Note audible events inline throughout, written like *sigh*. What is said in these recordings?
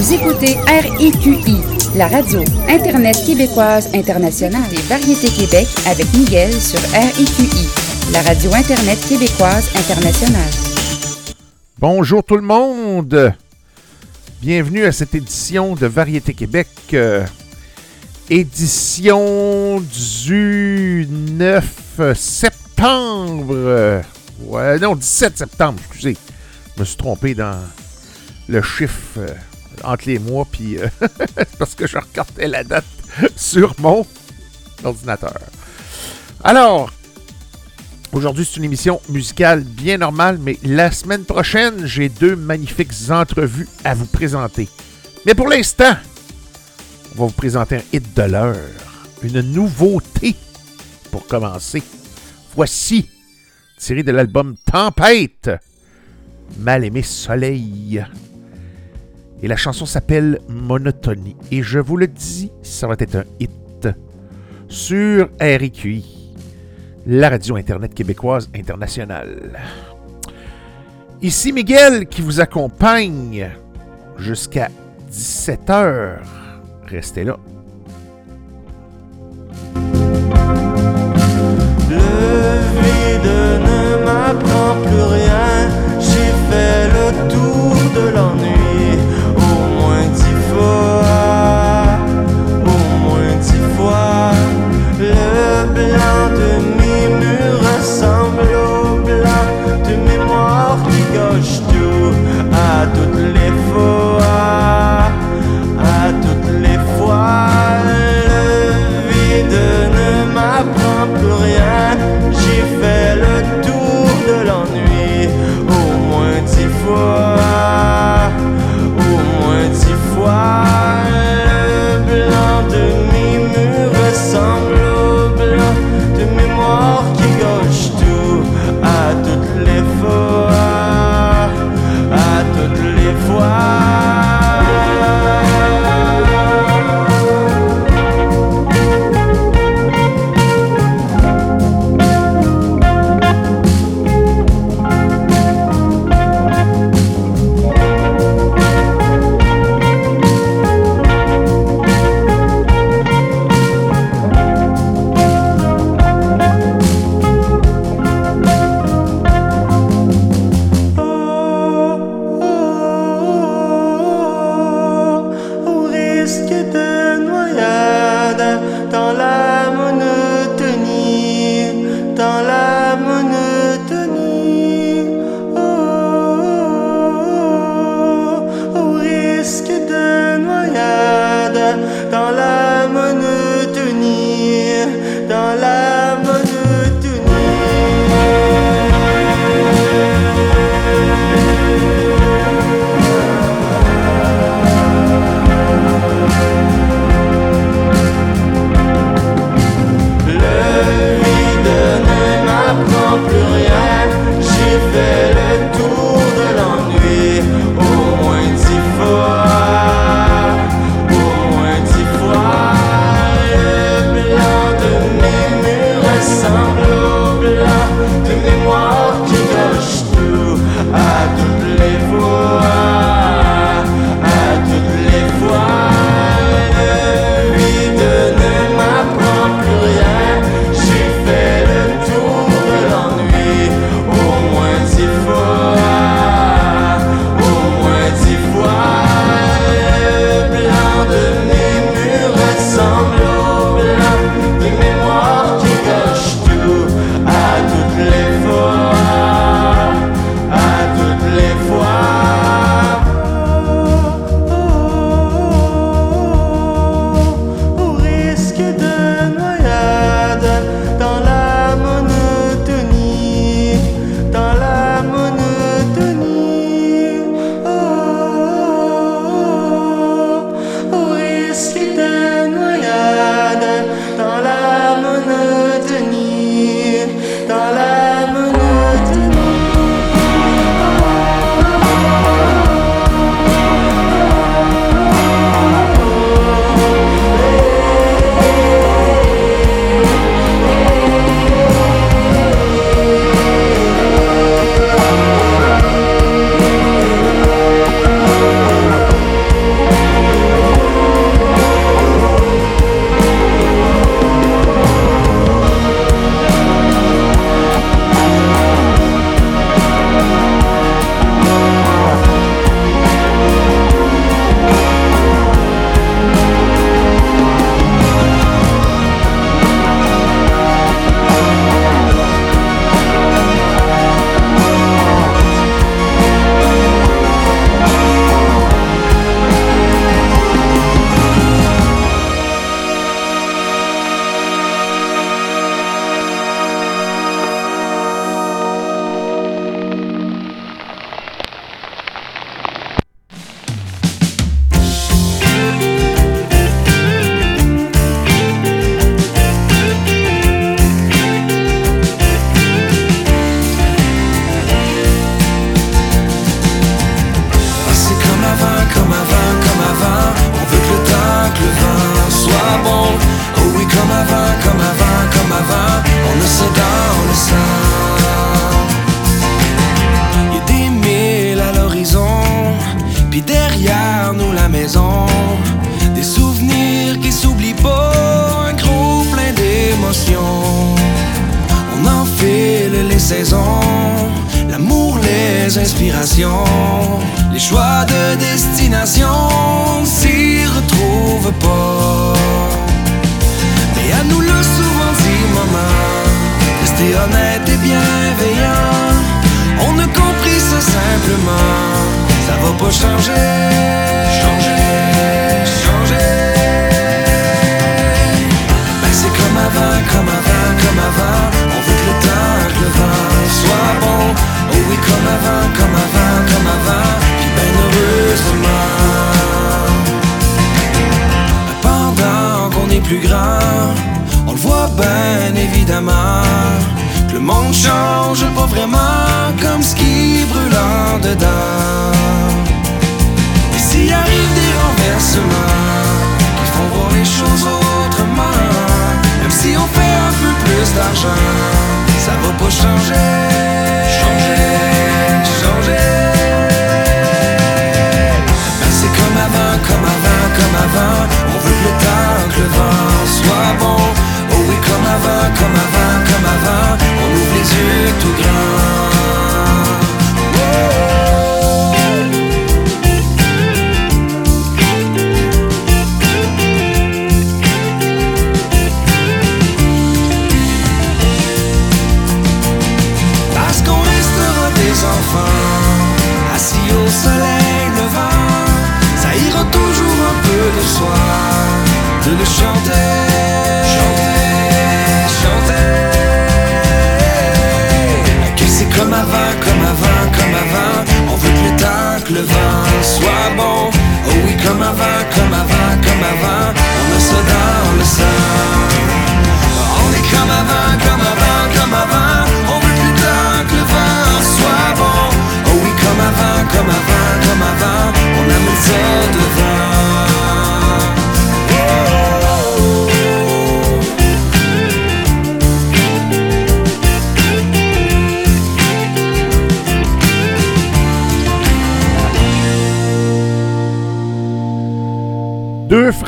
Vous écoutez RIQI, la radio Internet québécoise internationale et Variété Québec avec Miguel sur RIQI, la radio Internet québécoise internationale. Bonjour tout le monde! Bienvenue à cette édition de Variété Québec, euh, édition du 9 septembre. Ouais, non, 17 septembre, excusez. Je me suis trompé dans le chiffre euh, entre les mois, puis euh, *laughs* parce que je regardais la date sur mon ordinateur. Alors, aujourd'hui, c'est une émission musicale bien normale, mais la semaine prochaine, j'ai deux magnifiques entrevues à vous présenter. Mais pour l'instant, on va vous présenter un hit de l'heure, une nouveauté pour commencer. Voici, tiré de l'album Tempête, Mal aimé soleil. Et la chanson s'appelle Monotonie. Et je vous le dis, ça va être un hit sur RIQI, la radio Internet québécoise internationale. Ici Miguel qui vous accompagne jusqu'à 17h. Restez là. Le.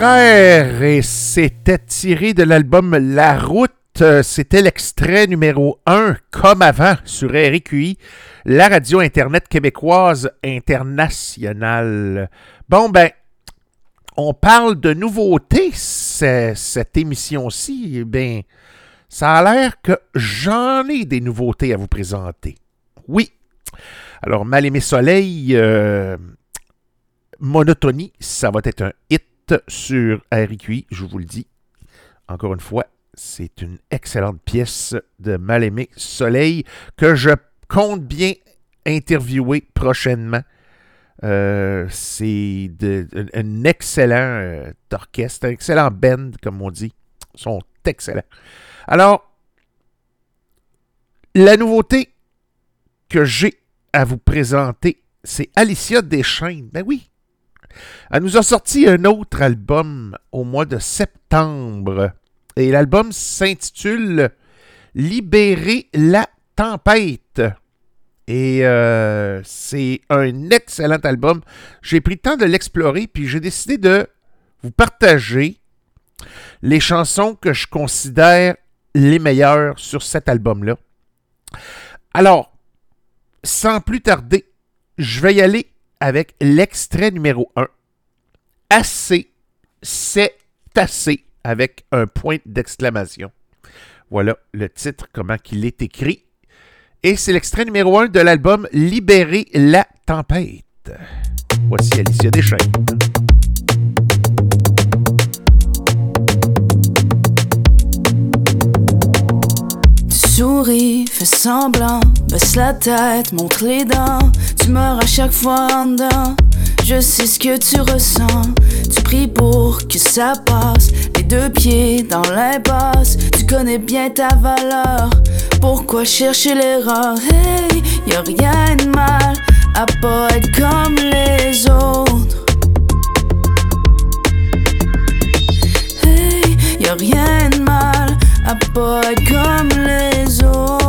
Et c'était tiré de l'album La Route. Euh, C'était l'extrait numéro 1, comme avant, sur RQI, la radio Internet québécoise internationale. Bon, ben, on parle de nouveautés, cette émission-ci. Ben, ça a l'air que j'en ai des nouveautés à vous présenter. Oui. Alors, Mal aimé soleil, euh, Monotonie, ça va être un hit sur RQI, je vous le dis. Encore une fois, c'est une excellente pièce de Mal-Aimé Soleil que je compte bien interviewer prochainement. Euh, c'est un excellent euh, orchestre, un excellent band, comme on dit. Ils sont excellents. Alors, la nouveauté que j'ai à vous présenter, c'est Alicia Deschaines. Ben oui, elle nous a sorti un autre album au mois de septembre. Et l'album s'intitule Libérer la tempête. Et euh, c'est un excellent album. J'ai pris le temps de l'explorer, puis j'ai décidé de vous partager les chansons que je considère les meilleures sur cet album-là. Alors, sans plus tarder, je vais y aller avec l'extrait numéro 1. Assez, c'est assez, avec un point d'exclamation. Voilà le titre, comment il est écrit. Et c'est l'extrait numéro 1 de l'album Libérer la tempête. Voici Alicia Deschaines. Tu souris, fais semblant, baisse la tête, montre les dents. Tu meurs à chaque fois en dedans. Je sais ce que tu ressens. Tu pries pour que ça passe. Les deux pieds dans l'impasse. Tu connais bien ta valeur. Pourquoi chercher l'erreur? Hey, y a rien de mal à pas être comme les autres. Hey, y a rien de mal à pas être comme les autres.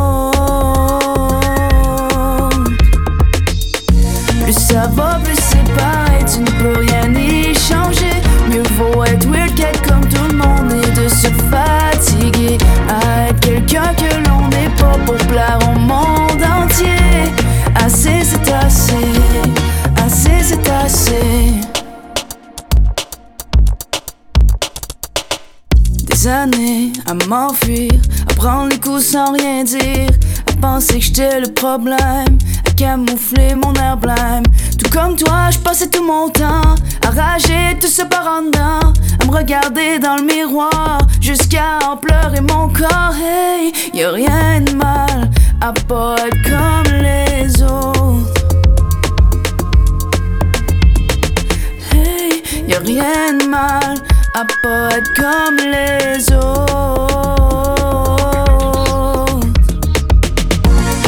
À m'enfuir, à prendre les coups sans rien dire, à penser que j'étais le problème, à camoufler mon air blême. Tout comme toi, je passais tout mon temps à rager tout ce par à me regarder dans le miroir jusqu'à en pleurer mon corps. Hey, y a rien de mal à pas être comme les autres. Hey, y a rien de mal pas être comme les autres.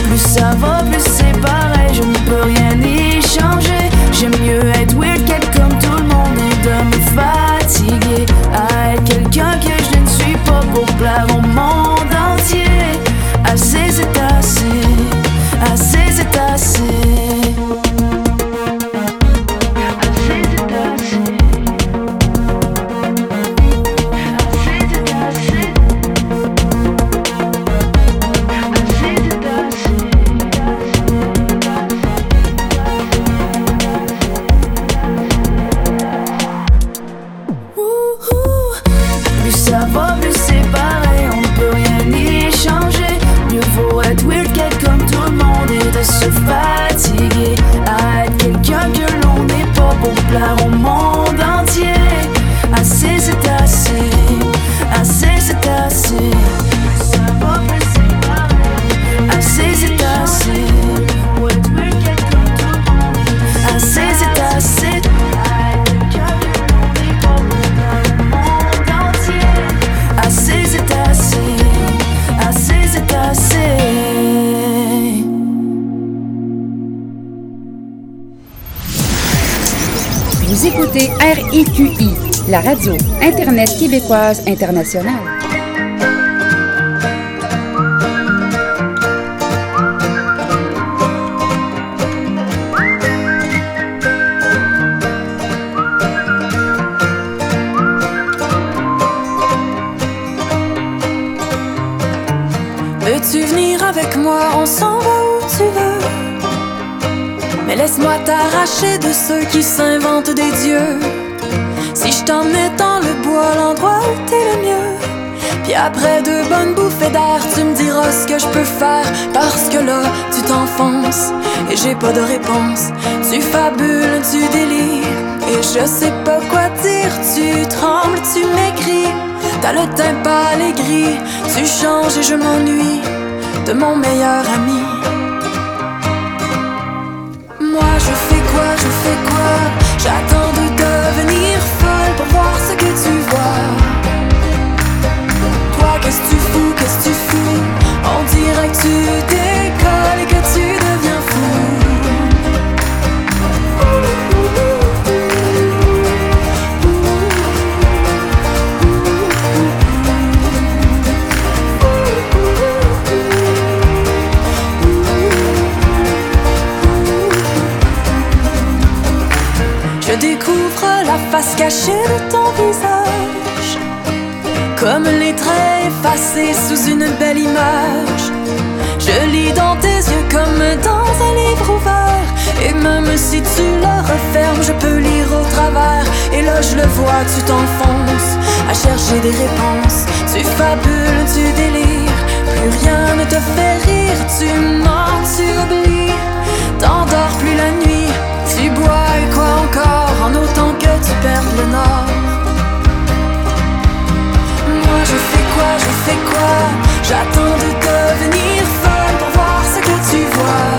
Plus ça va, plus c'est pareil, je ne peux rien y changer. J'aime mieux être weird comme tout le monde et de me fatiguer à être quelqu'un que je ne suis pas pour plaire au monde RIQI, la radio Internet québécoise internationale. Laisse-moi t'arracher de ceux qui s'inventent des dieux. Si je t'emmenais dans le bois, l'endroit où t'es le mieux. Puis après deux bonnes bouffées d'air, tu me diras ce que je peux faire. Parce que là, tu t'enfonces et j'ai pas de réponse. Tu fabules, tu délires et je sais pas quoi dire. Tu trembles, tu m'écris. T'as le teint pâle et gris. Tu changes et je m'ennuie de mon meilleur ami. Je fais quoi, je fais quoi? J'attends de devenir folle pour voir ce que tu vois. Toi qu'est-ce que tu fous, qu'est-ce que tu fous? On dirait que tu décolles et que tu face cachée de ton visage. Comme les traits effacés sous une belle image. Je lis dans tes yeux comme dans un livre ouvert. Et même si tu le refermes, je peux lire au travers. Et là je le vois, tu t'enfonces à chercher des réponses. Tu fabules, tu délires, plus rien ne te fait rire Tu mens, tu oublies, t'endors plus la nuit Tu bois et quoi encore, en autant que tu perdes le nord? Moi je fais quoi, je fais quoi? J'attends de devenir folle pour voir ce que tu vois.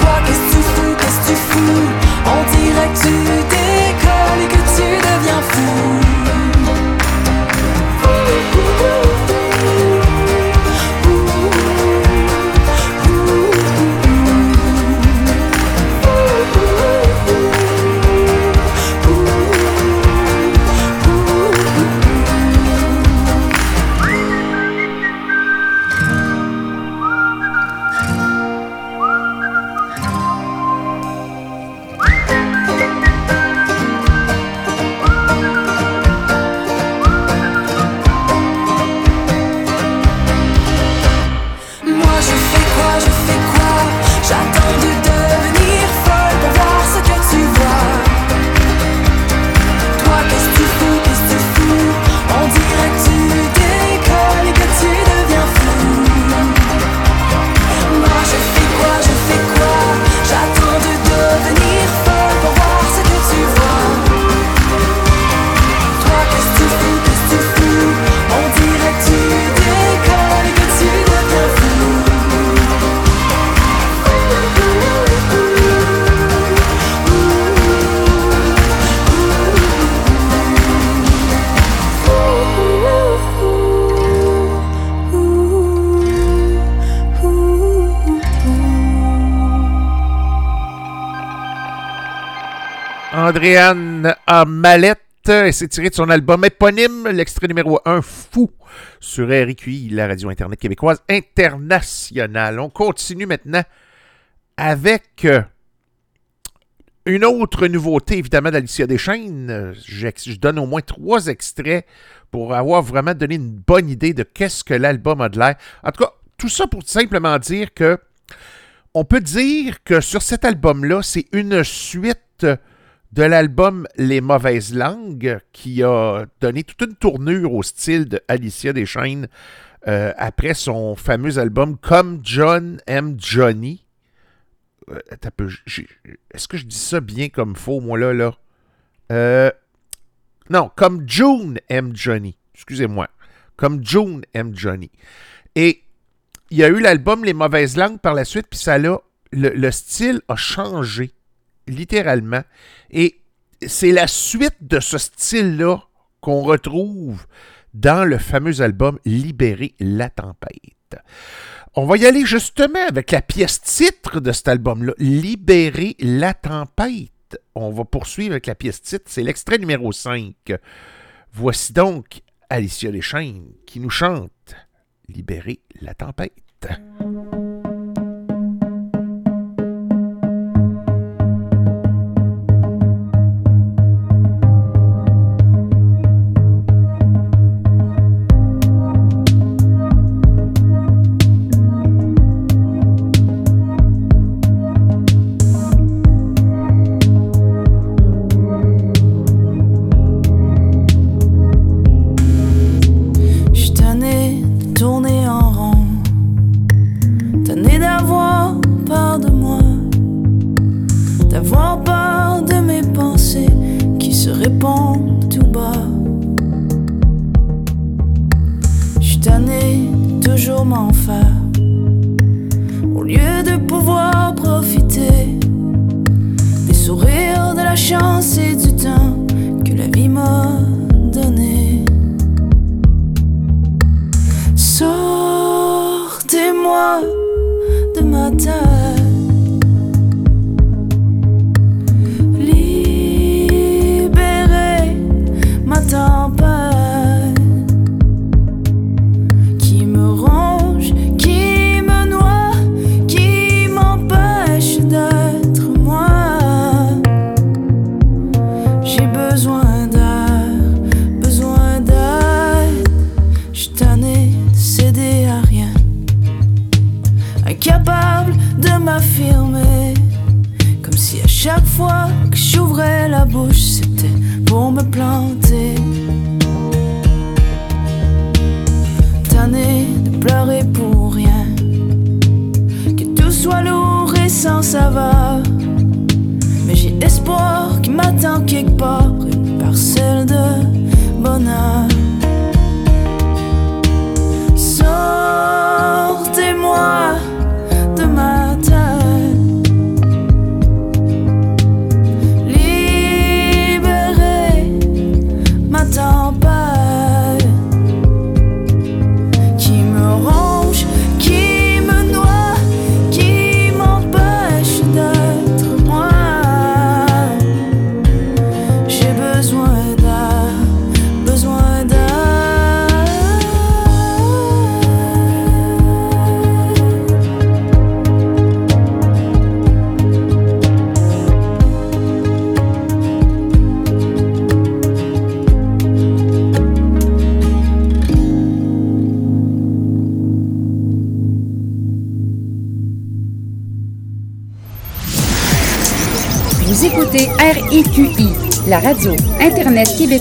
Toi qu'est-ce que tu fous, qu'est-ce que tu fous? On dirait que tu décolles et que tu deviens fou Andréane Amalette et c'est tiré de son album éponyme, l'extrait numéro 1, Fou, sur RQI, la radio Internet québécoise internationale. On continue maintenant avec euh, une autre nouveauté, évidemment, d'Alicia Deschaines. Je, je donne au moins trois extraits pour avoir vraiment donné une bonne idée de qu'est-ce que l'album a de l'air. En tout cas, tout ça pour simplement dire que on peut dire que sur cet album-là, c'est une suite de l'album Les Mauvaises Langues, qui a donné toute une tournure au style de Alicia Deschaines euh, après son fameux album Comme John M. Johnny. Euh, est-ce que je dis ça bien comme faux, moi, là, là? Euh, non, comme June M. Johnny. Excusez-moi. Comme June M. Johnny. Et il y a eu l'album Les Mauvaises Langues par la suite, puis ça là, le, style a changé, littéralement. Et c'est la suite de ce style-là qu'on retrouve dans le fameux album Libérer la tempête. On va y aller justement avec la pièce titre de cet album-là, Libérer la tempête on va poursuivre avec la pièce titre. C'est l'extrait numéro 5. Voici donc Alicia Deschaines qui nous chante Libérer la tempête.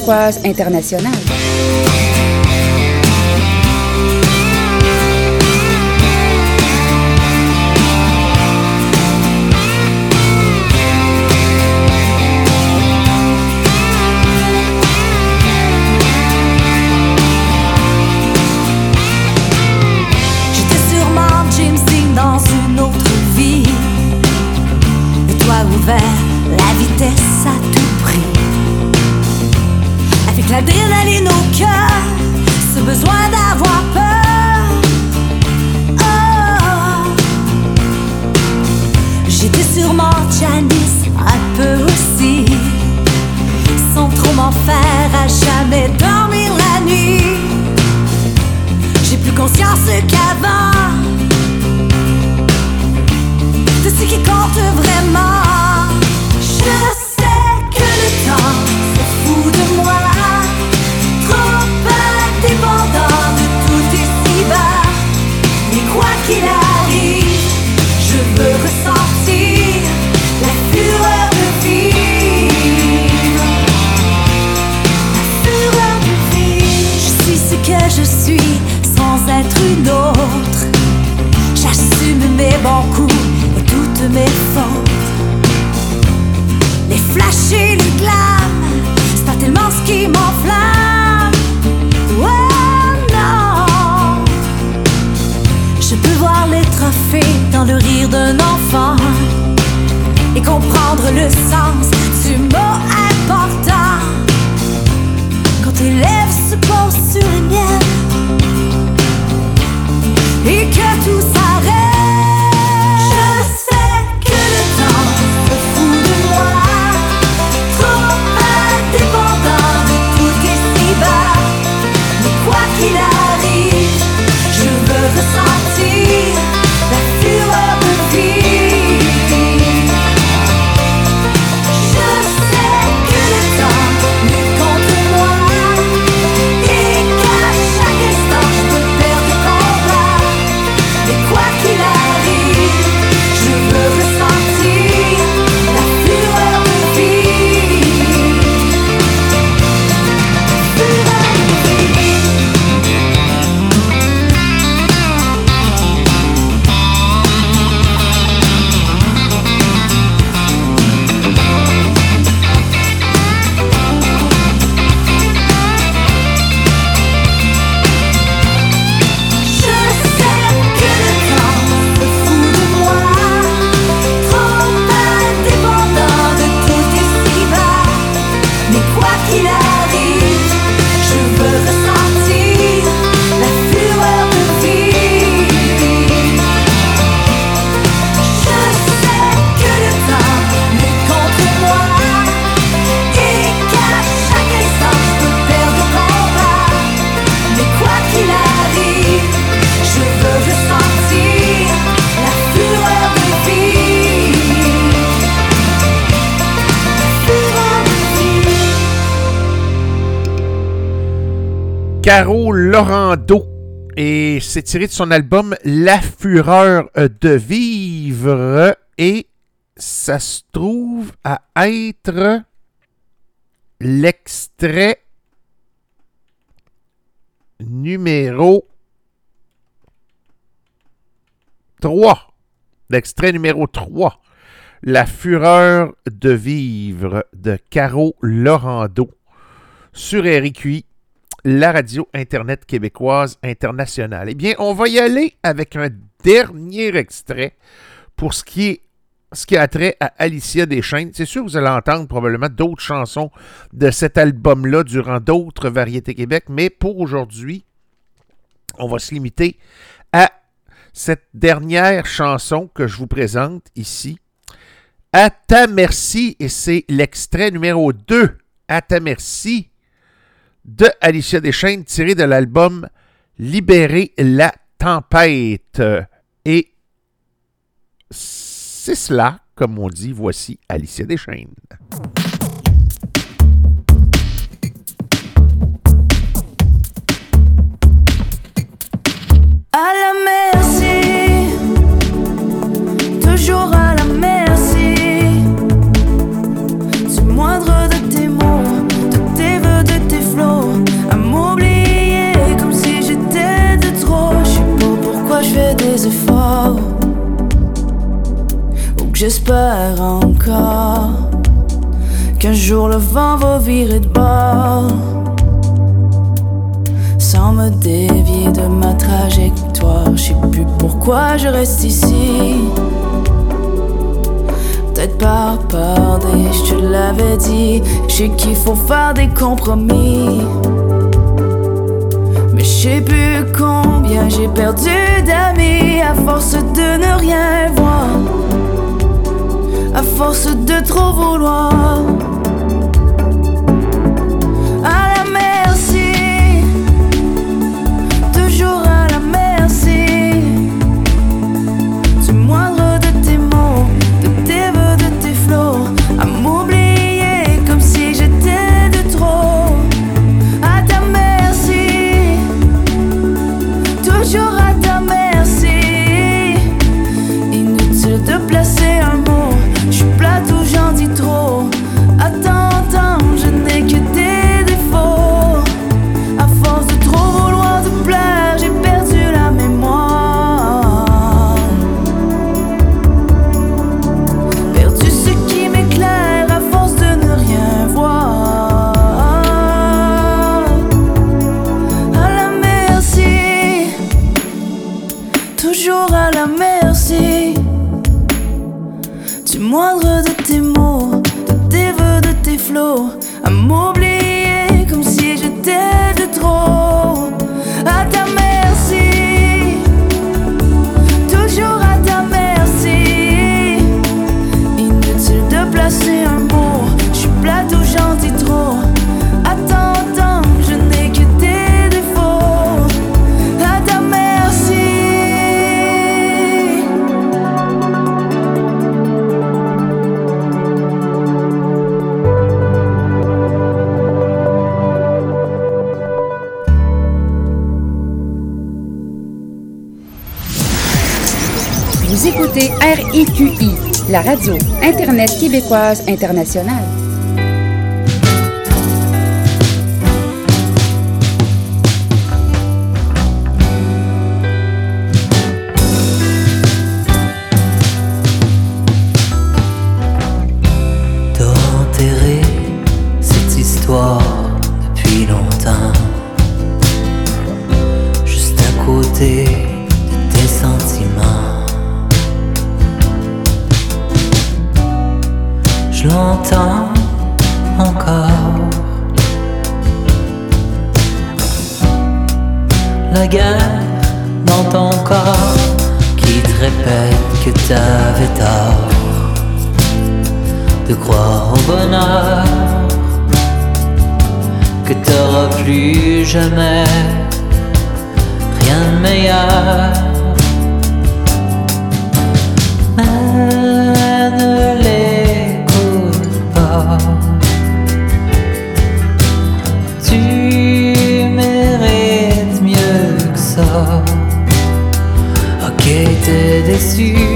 Québécoise internationale. c'est tiré de son album La Fureur de Vivre et ça se trouve à être l'extrait numéro 3. L'extrait numéro 3. La Fureur de Vivre de Caro Lorando sur RQI la radio Internet québécoise internationale. Eh bien, on va y aller avec un dernier extrait pour ce qui est ce qui a trait à Alicia Deschaines. C'est sûr, vous allez entendre probablement d'autres chansons de cet album-là durant d'autres variétés Québec, mais pour aujourd'hui, on va se limiter à cette dernière chanson que je vous présente ici. À ta merci, et c'est l'extrait numéro 2. À ta merci de Alicia Deschaines tirée de l'album Libérer la tempête. Et c'est cela, comme on dit, voici Alicia Deschaines. dit, je qu'il faut faire des compromis. Mais je sais plus combien j'ai perdu d'amis à force de ne rien voir, à force de trop vouloir. La radio Internet québécoise internationale. Déçu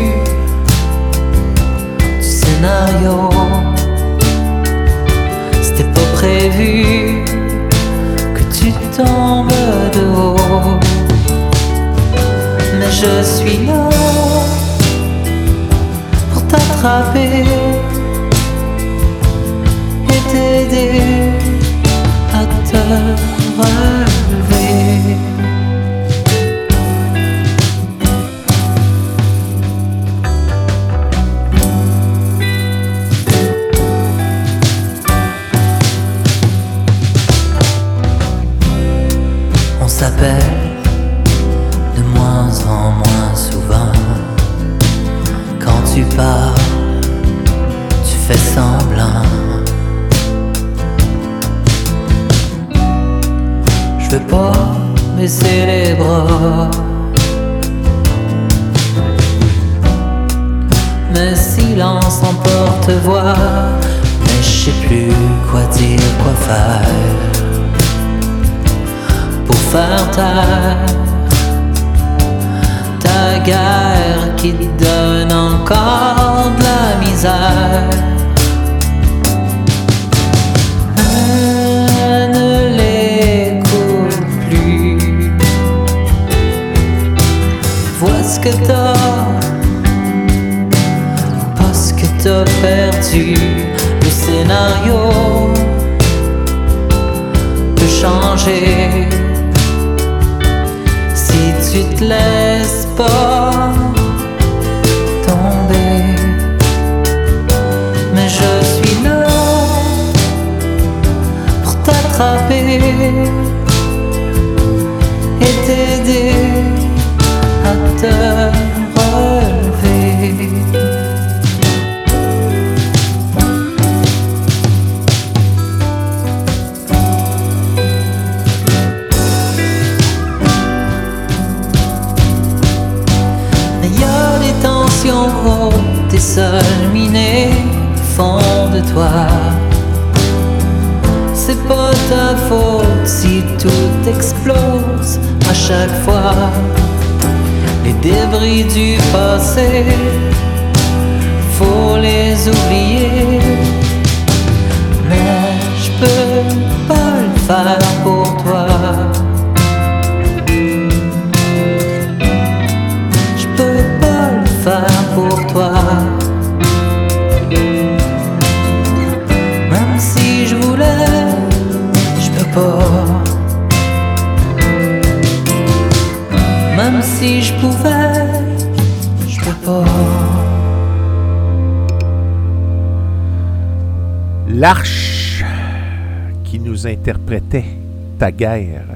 guerre.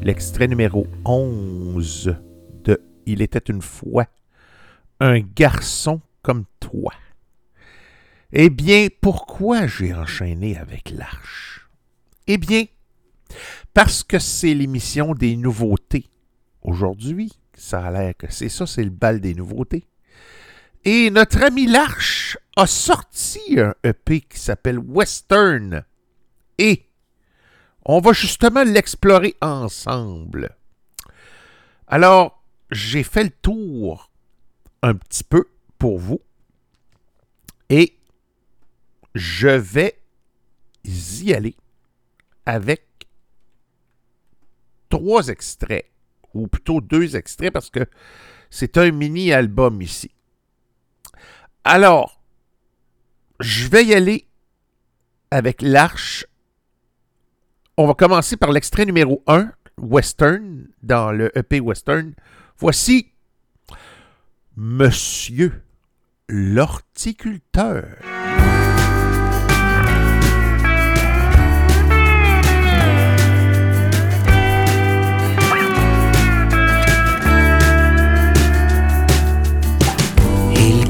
L'extrait numéro 11 de Il était une fois un garçon comme toi. Eh bien, pourquoi j'ai enchaîné avec l'Arche? Eh bien, parce que c'est l'émission des nouveautés. Aujourd'hui, ça a l'air que c'est ça, c'est le bal des nouveautés. Et notre ami Larche a sorti un EP qui s'appelle Western. Et on va justement l'explorer ensemble. Alors, j'ai fait le tour un petit peu pour vous. Et je vais y aller avec trois extraits, ou plutôt deux extraits, parce que c'est un mini-album ici. Alors, je vais y aller avec l'Arche. On va commencer par l'extrait numéro 1, Western, dans le EP Western. Voici Monsieur l'horticulteur.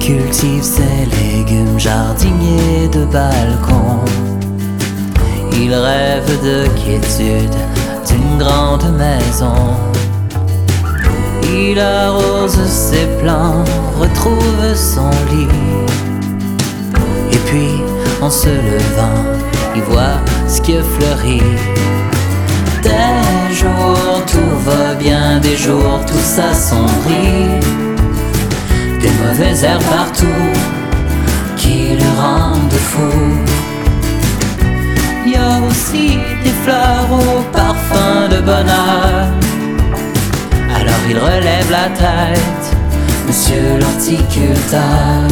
cultive ses légumes, jardinier de balcon. Il rêve de quiétude d'une grande maison. Il arrose ses plants, retrouve son lit. Et puis, en se levant, il voit ce qui fleurit. Des jours tout va bien, des jours tout s'assombrit des mauvaises herbes partout qui le rendent fou. Aussi des fleurs au parfum de bonheur. Alors il relève la tête, monsieur l'horticulteur.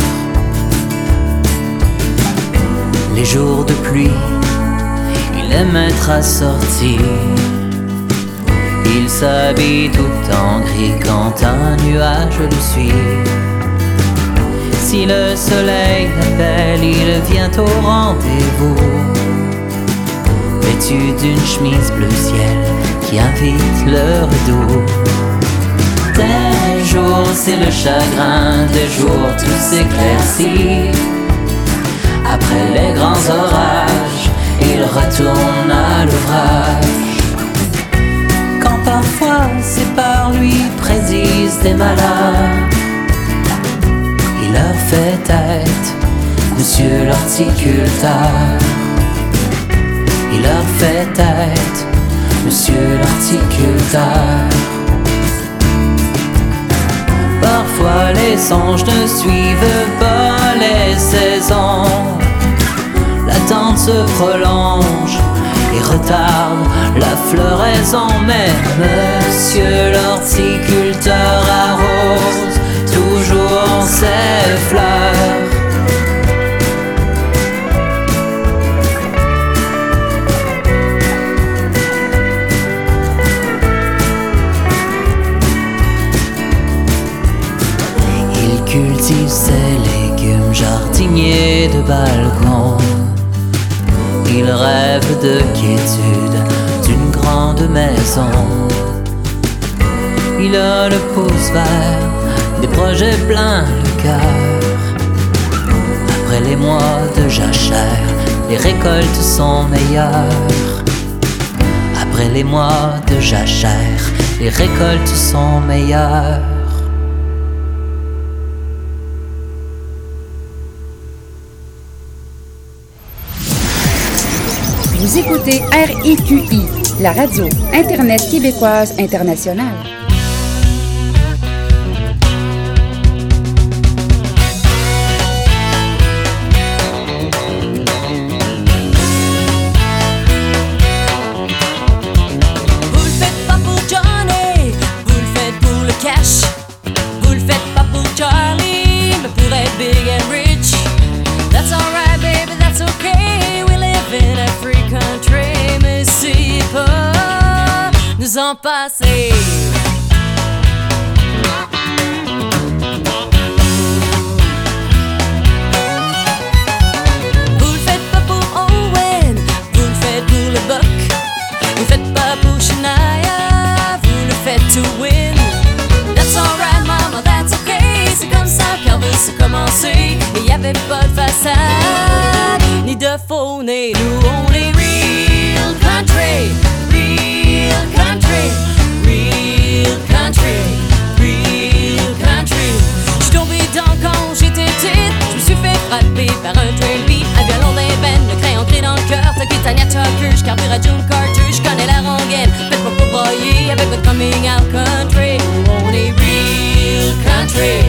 Les jours de pluie, il aime être assorti. Il s'habille tout en gris quand un nuage le suit. Si le soleil l'appelle, il vient au rendez-vous. Vêtu d'une chemise bleu ciel qui invite le redoux. Des jours c'est le chagrin, des jours tout s'éclaircit. Après les grands orages, il retourne à l'ouvrage. Quand parfois c'est par lui prédisent des malheurs il leur fait tête, monsieur l'horticulteur. Leur fait tête, monsieur l'horticulteur. Parfois les songes ne suivent pas les saisons. L'attente se prolonge et retarde la floraison. Mais monsieur l'horticulteur arrose toujours ses fleurs. Cultive ses légumes, jardinier de balcon. Il rêve de quiétude d'une grande maison. Il a le pouce vert des projets plein le cœur. Après les mois de jachère, les récoltes sont meilleures. Après les mois de jachère, les récoltes sont meilleures. Vous écoutez RIQI, la radio Internet québécoise internationale. Vous le faites pas pour Owen, vous le faites pour le Buck. Vous le faites pas pour Shania, vous le faites to win. That's alright, mama, that's okay. C'est comme ça qu'on veut se commencer. Il y avait pas de façade, ni de faux nez. Nous, on est country, real country. J'suis tombé dans quand j'étais petite, j'me suis fait frapper par un trail beat, un violon d'un ben, le crayon gris dans le cœur, t'as Tanya Tucker, j'carbure à June Carter, j'connais la rengaine, faites-moi pas broyer avec votre coming out country. On est real country,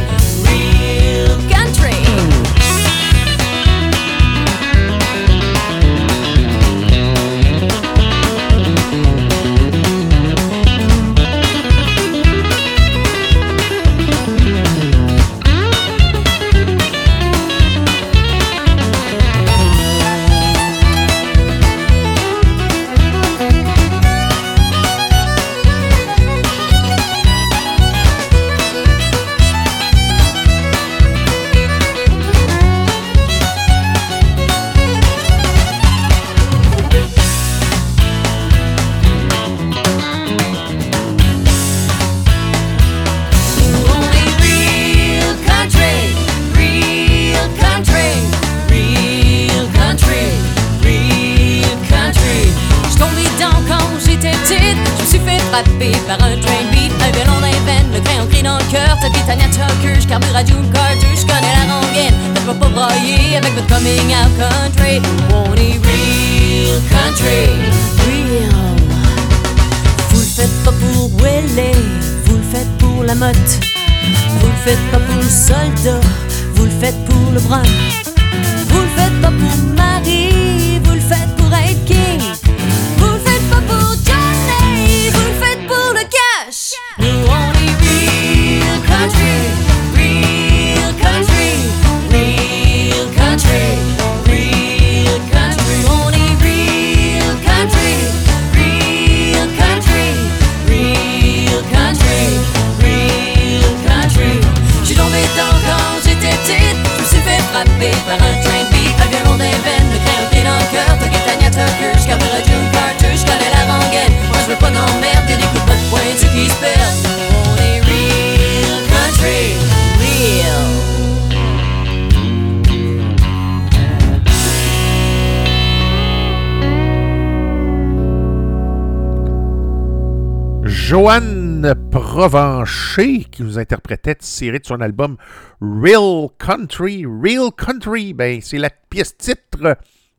Provencher qui nous interprétait tirée de son album Real Country. Real Country, ben, c'est la pièce titre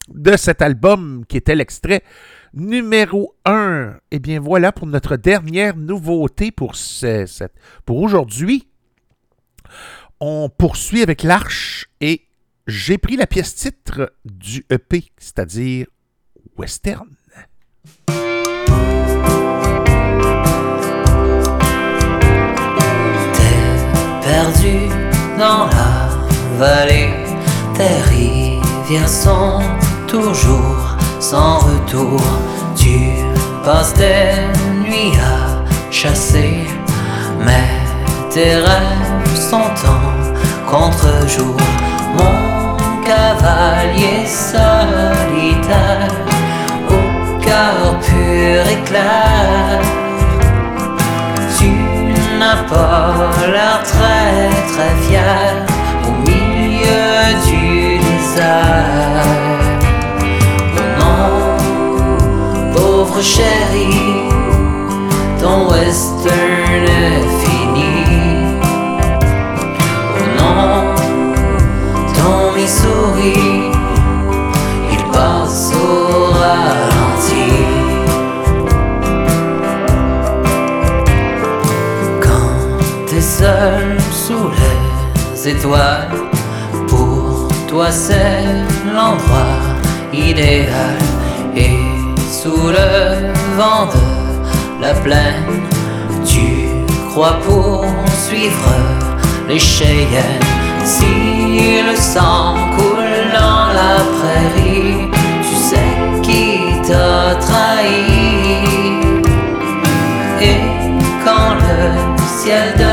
de cet album qui était l'extrait numéro 1. Et bien voilà pour notre dernière nouveauté pour, ce- cette- pour aujourd'hui. On poursuit avec l'Arche et j'ai pris la pièce titre du EP, c'est-à-dire Western. Perdu dans la vallée. Tes rivières sont toujours sans retour. Tu passes tes nuits à chasser, mais tes rêves sont en contre-jour. Mon cavalier solitaire, au cœur pur et clair. Pas l'air très très fier au milieu du désert. Oh non, pauvre chéri, ton western est fini. Oh non, ton Missouri, sous les étoiles, pour toi c'est l'endroit idéal. Et sous le vent de la plaine, tu crois poursuivre les cheyennes. Si le sang coule dans la prairie, tu sais qui t'a trahi. Et quand le ciel devient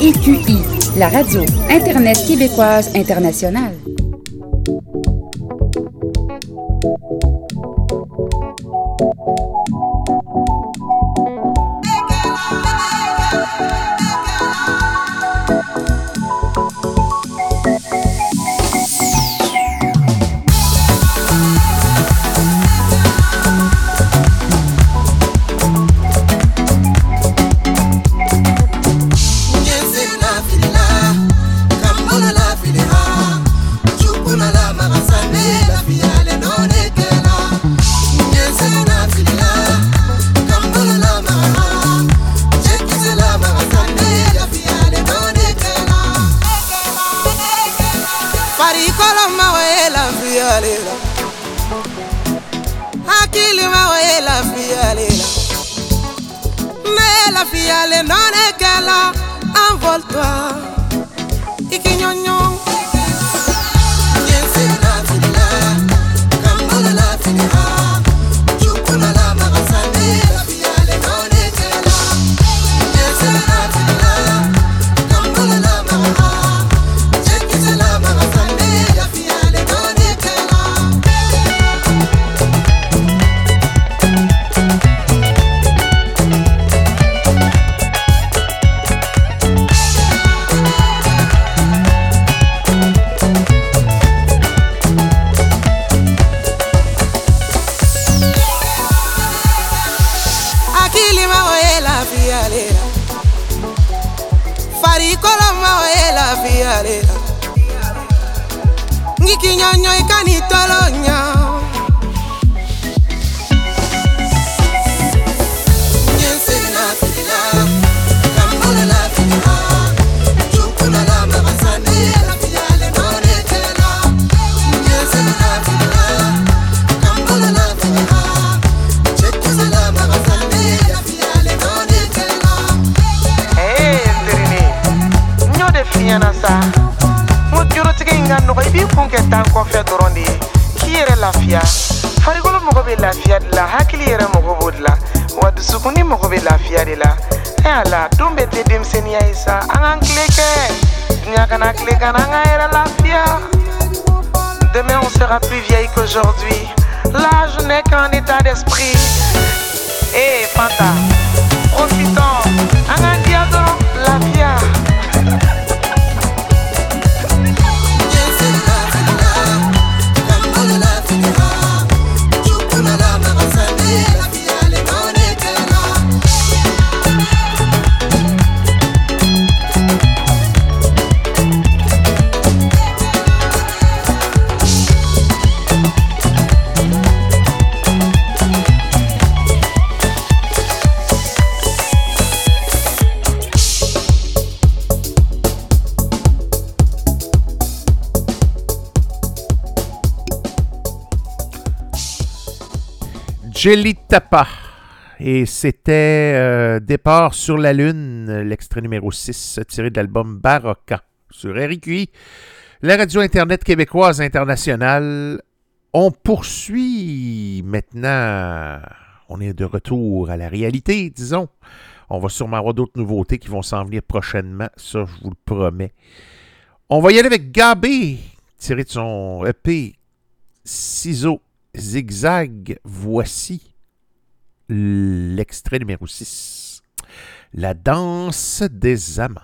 RIQI, la radio Internet québécoise internationale. Jelly Tapa. Et c'était euh, Départ sur la Lune, l'extrait numéro 6 tiré de l'album Barocca sur RQI, la radio Internet québécoise internationale. On poursuit maintenant. On est de retour à la réalité, disons. On va sûrement avoir d'autres nouveautés qui vont s'en venir prochainement, ça je vous le promets. On va y aller avec Gabé, tiré de son EP Ciseaux Zigzag. Voici l'extrait numéro 6. La danse des amants.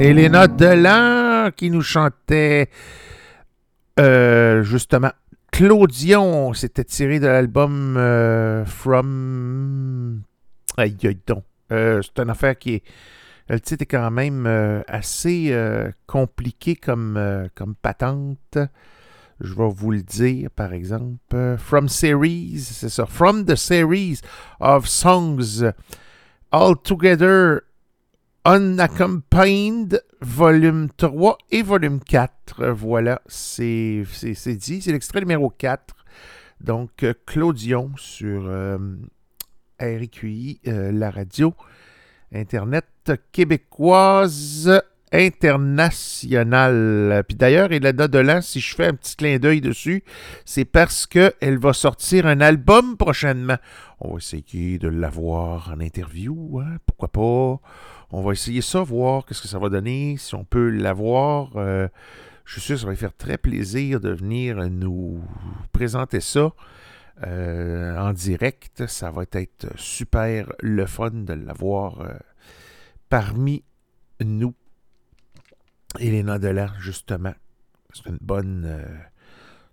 Elena Delan qui nous chantait euh, justement Claudion. C'était tiré de l'album euh, From. Aïe, aïe, donc. Euh, c'est une affaire qui est. Le titre est quand même assez compliqué comme, comme patente. Je vais vous le dire, par exemple. From Series, c'est ça. From the Series of Songs All Together Unaccompanied, volume 3 et volume 4. Voilà, c'est dit. C'est l'extrait numéro 4. Donc, euh, Claudion sur euh, RQI, euh, la radio Internet québécoise internationale. Puis d'ailleurs, Elena Delan, si je fais un petit clin d'œil dessus, c'est parce qu'elle va sortir un album prochainement. On va essayer de l'avoir en interview, hein, pourquoi pas? On va essayer ça, voir qu'est-ce que ça va donner, si on peut l'avoir. euh, je suis sûr que ça va lui faire très plaisir de venir nous présenter ça euh, en direct. Ça va être super le fun de l'avoir euh, parmi nous. Elena Delan, justement. C'est une bonne.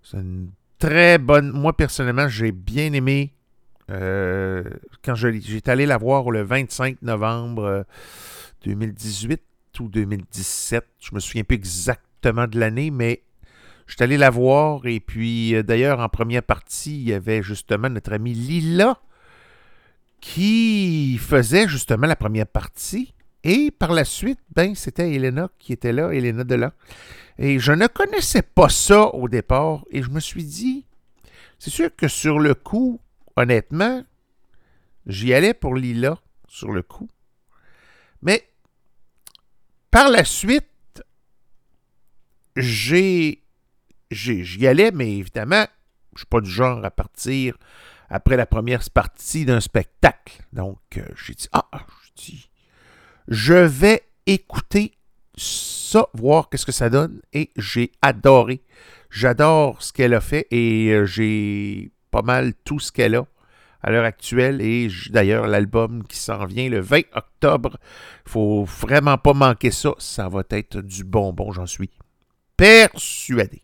c'est une très bonne. Moi, personnellement, j'ai bien aimé. Euh, quand j'étais allé la voir le 25 novembre euh, 2018 ou 2017, je me souviens plus exactement de l'année, mais je suis allé la voir et puis euh, d'ailleurs en première partie, il y avait justement notre amie Lila qui faisait justement la première partie. Et par la suite, ben, c'était Elena qui était là, Elena Delan. Et je ne connaissais pas ça au départ. Et je me suis dit, c'est sûr que sur le coup, honnêtement, j'y allais pour Lila, sur le coup. Mais par la suite, j'ai. J'y allais, mais évidemment, je suis pas du genre à partir après la première partie d'un spectacle. Donc, euh, j'ai dit, ah, je je vais écouter ça, voir qu'est-ce que ça donne. Et j'ai adoré. J'adore ce qu'elle a fait et euh, j'ai pas mal tout ce qu'elle a à l'heure actuelle. Et d'ailleurs, l'album qui s'en vient le 20 octobre, faut vraiment pas manquer ça. Ça va être du bonbon, j'en suis persuadé.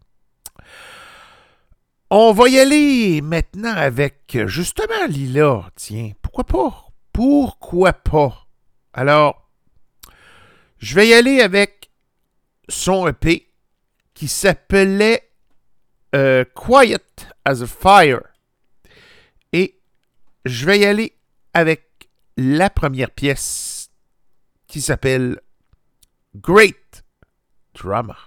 On va y aller maintenant avec justement Lila. Tiens, pourquoi pas? Pourquoi pas? Alors, je vais y aller avec son EP qui s'appelait euh, Quiet as a Fire. Je vais y aller avec la première pièce qui s'appelle Great Drama.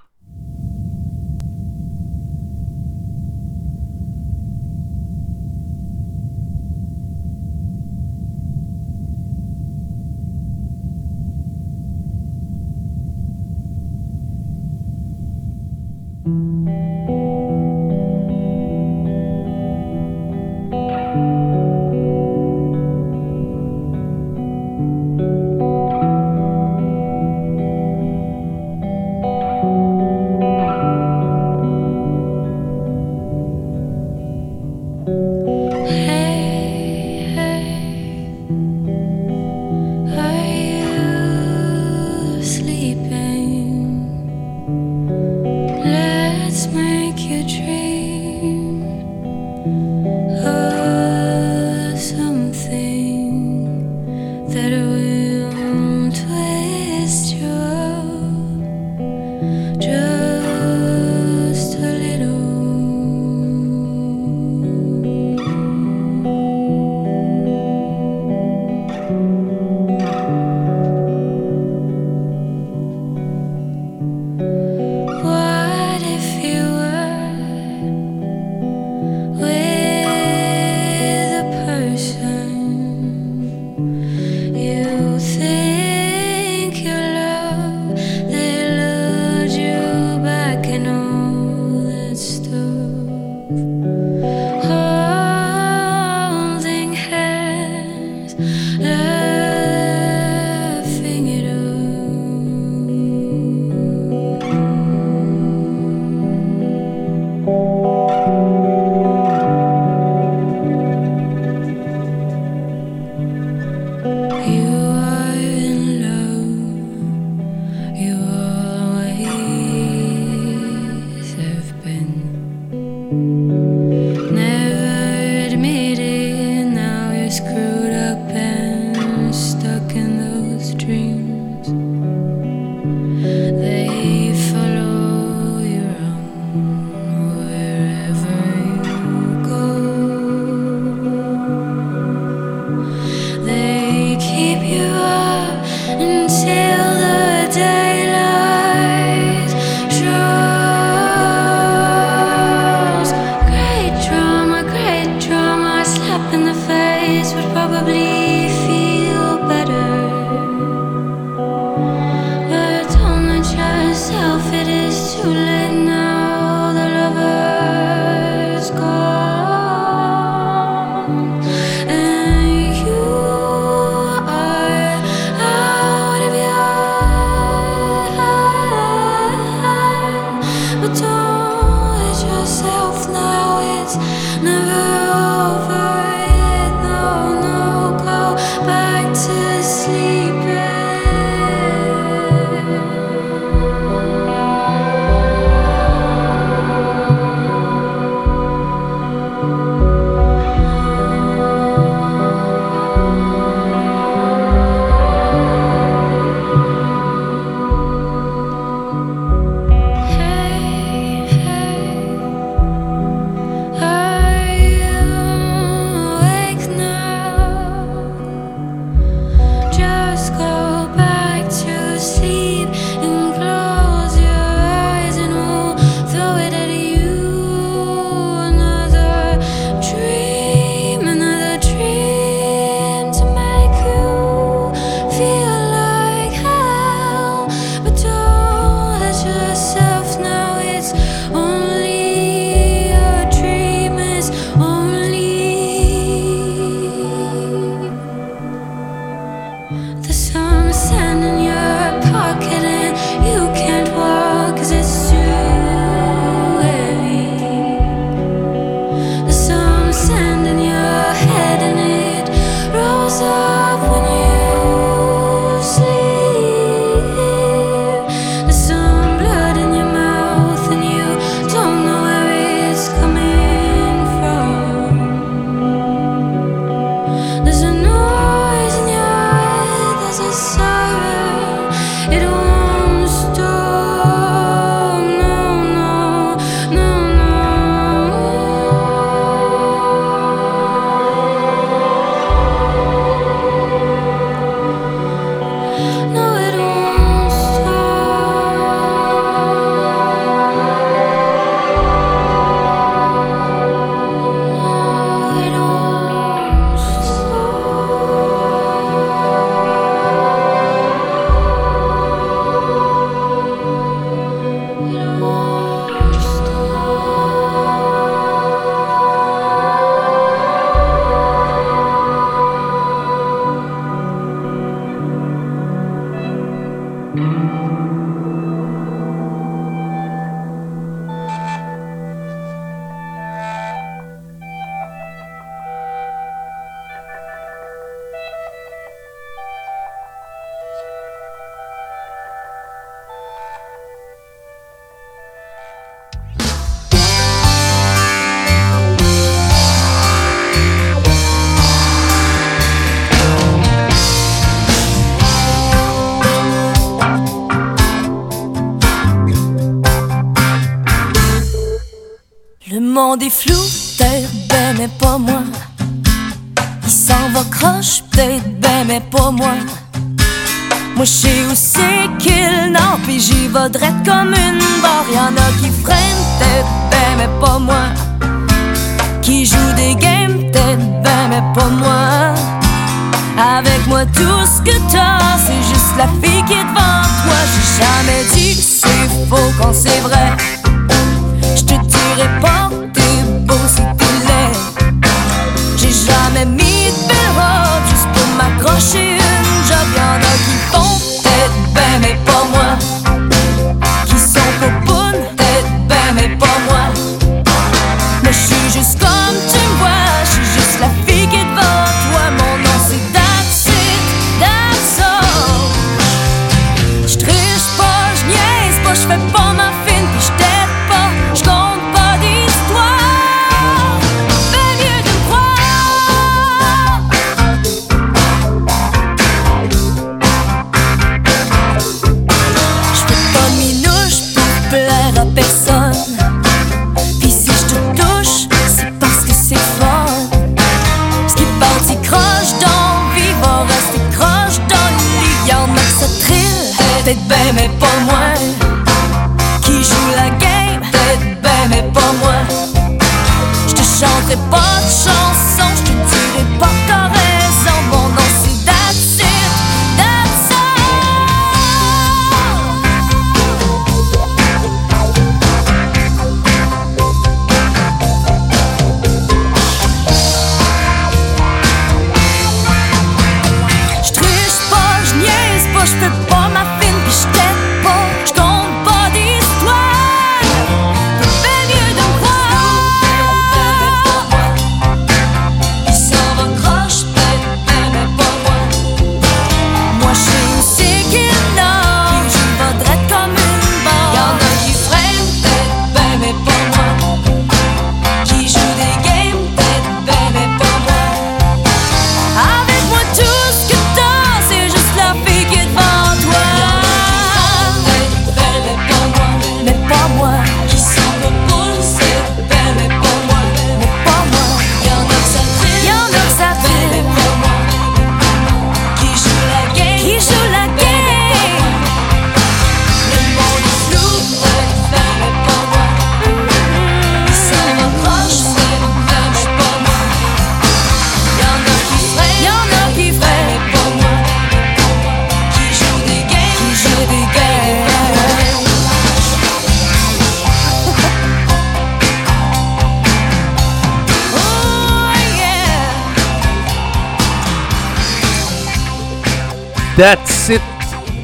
That's it,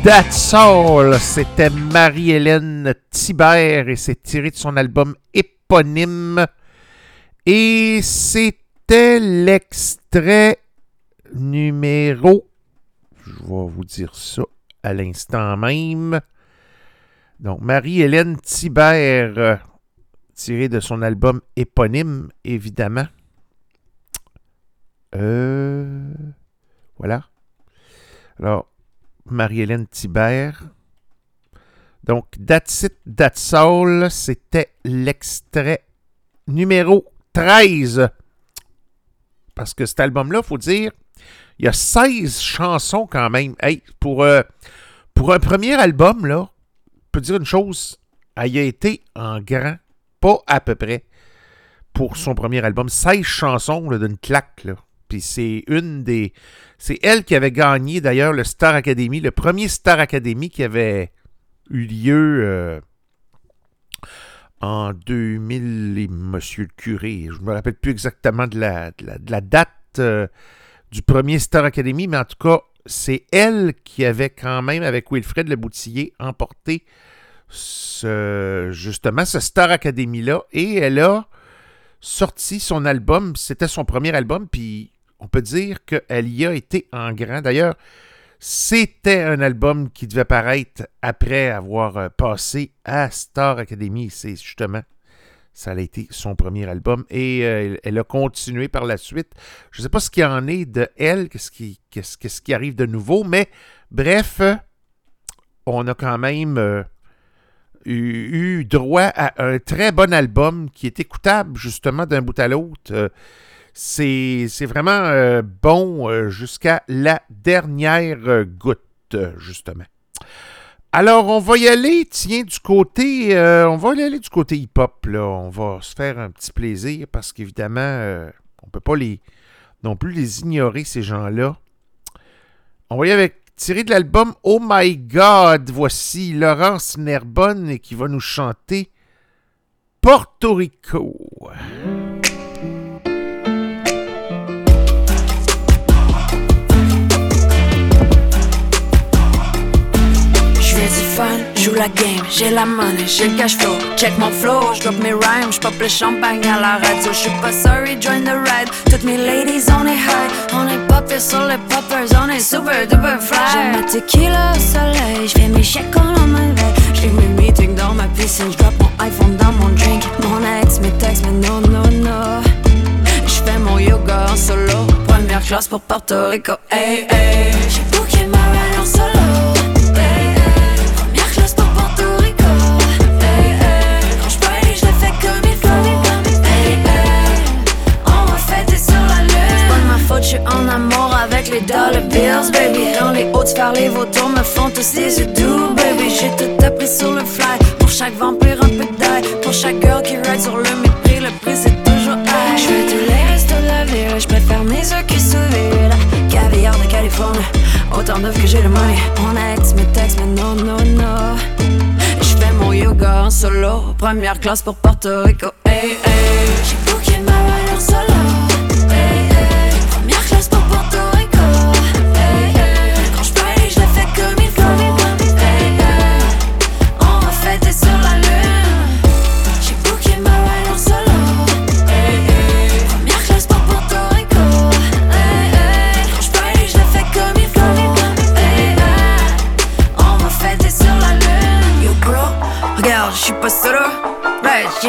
that's all. C'était Marie-Hélène Thibert et c'est tiré de son album éponyme. Et c'était l'extrait numéro. Je vais vous dire ça à l'instant même. Donc, Marie-Hélène Thibert, euh, tiré de son album éponyme, évidemment. Euh, voilà. Alors, Marie-Hélène Thibert. Donc, That's It, That's All, c'était l'extrait numéro 13. Parce que cet album-là, il faut dire, il y a 16 chansons quand même. Hey, pour, euh, pour un premier album, là, je peux dire une chose, elle a été en grand, pas à peu près, pour son premier album. 16 chansons d'une claque, là. C'est une des... C'est elle qui avait gagné, d'ailleurs, le Star Academy, le premier Star Academy qui avait eu lieu euh, en 2000, et Monsieur le curé. Je me rappelle plus exactement de la, de la, de la date euh, du premier Star Academy, mais en tout cas, c'est elle qui avait quand même, avec Wilfred Le Boutillier, emporté ce, justement ce Star Academy-là. Et elle a sorti son album, c'était son premier album, puis on peut dire qu'elle y a été en grand. D'ailleurs, c'était un album qui devait paraître après avoir euh, passé à Star Academy. C'est justement, ça a été son premier album. Et euh, elle a continué par la suite. Je ne sais pas ce qu'il en est de elle, qu'est-ce qui, arrive de nouveau, mais bref, on a quand même euh, eu, droit à un très bon album qui est écoutable justement d'un bout à l'autre. Euh, c'est vraiment euh, bon euh, jusqu'à la dernière euh, goutte, justement. Alors, on va y aller, tiens, du côté. on va aller du côté hip-hop, là. On va se faire un petit plaisir parce qu'évidemment, on peut pas non plus les ignorer, ces gens-là. On va y aller avec tiré de l'album Oh My God. Voici Laurence Nerbonne qui va nous chanter Porto Rico. Joue la game, j'ai la money, j'ai le cash flow. Check mon flow, j'drop mes rhymes, j'pop le champagne à la radio. J'suis pas sorry, join the ride. Toutes mes ladies, on est high, on est popé sur les poppers, on est super duper fly. J'ai ma tequila au soleil, j'fais mes chèques en la main J'ai mes meetings dans ma piscine, j'drop mon iPhone dans mon drink. Mon ex me texte, mais non, non, non. J'fais mon yoga en solo, première classe pour Porto Rico. Hey, hey. J'ai booké ma ride Faute, j'suis en amour avec les dollar bills, baby. Dans les hautes sphères, les vautours me font tous les yeux doux, baby. J'ai tout appris sur le fly. Pour chaque vampire, un peu d'ail. Pour chaque girl qui ride sur le mépris, le prix c'est toujours high. J'fais tous les restos de la ville, j'préfère mes yeux qui se. Caviar de Californie, autant d'œufs que j'ai le money. Mon ex me texte, mais non, non, non. J'fais mon yoga en solo, première classe pour Porto Rico. Hey, hey. J'ai booké ma en solo.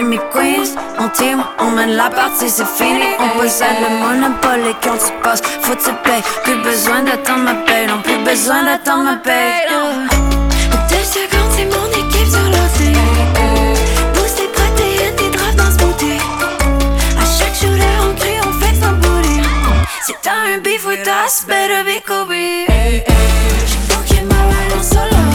Mes queens, mon team, on mène la partie, c'est fini. On possède le monopole et quand tu passes, faut te payer. Plus besoin d'attendre ma paye, non plus besoin d'attendre ma paye. Deux secondes, c'est mon équipe sur l'ordi. Pousse tes tes dans ce. À chaque shooter, on crie, on fait. Si un beef with us, better be Kobe. J'ai booké ma ride solo.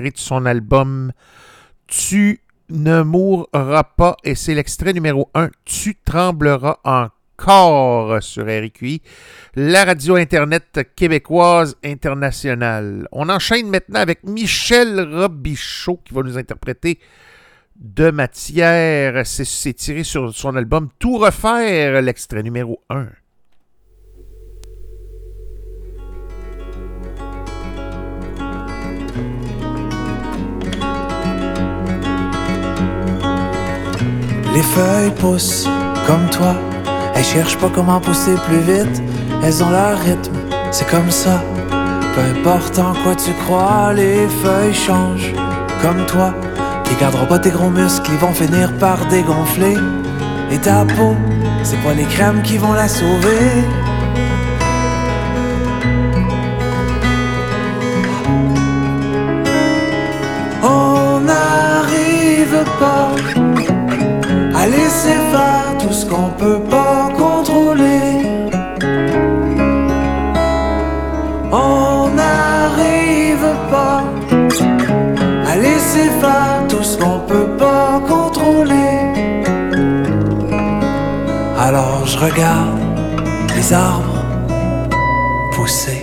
De son album Tu ne mourras pas et c'est l'extrait numéro 1 Tu trembleras encore sur RQI, la radio internet québécoise internationale. On enchaîne maintenant avec Michel Robichaud qui va nous interpréter de matière. C'est- C'est tiré sur son album Tout refaire, l'extrait numéro 1. Les feuilles poussent comme toi. Elles cherchent pas comment pousser plus vite. Elles ont leur rythme, c'est comme ça. Peu importe en quoi tu crois, les feuilles changent comme toi. Tu garderas pas tes gros muscles, ils vont finir par dégonfler. Et ta peau, c'est pas les crèmes qui vont la sauver. On n'arrive pas laisser faire tout ce qu'on peut pas contrôler. On n'arrive pas à laisser faire tout ce qu'on peut pas contrôler. Alors je regarde les arbres pousser.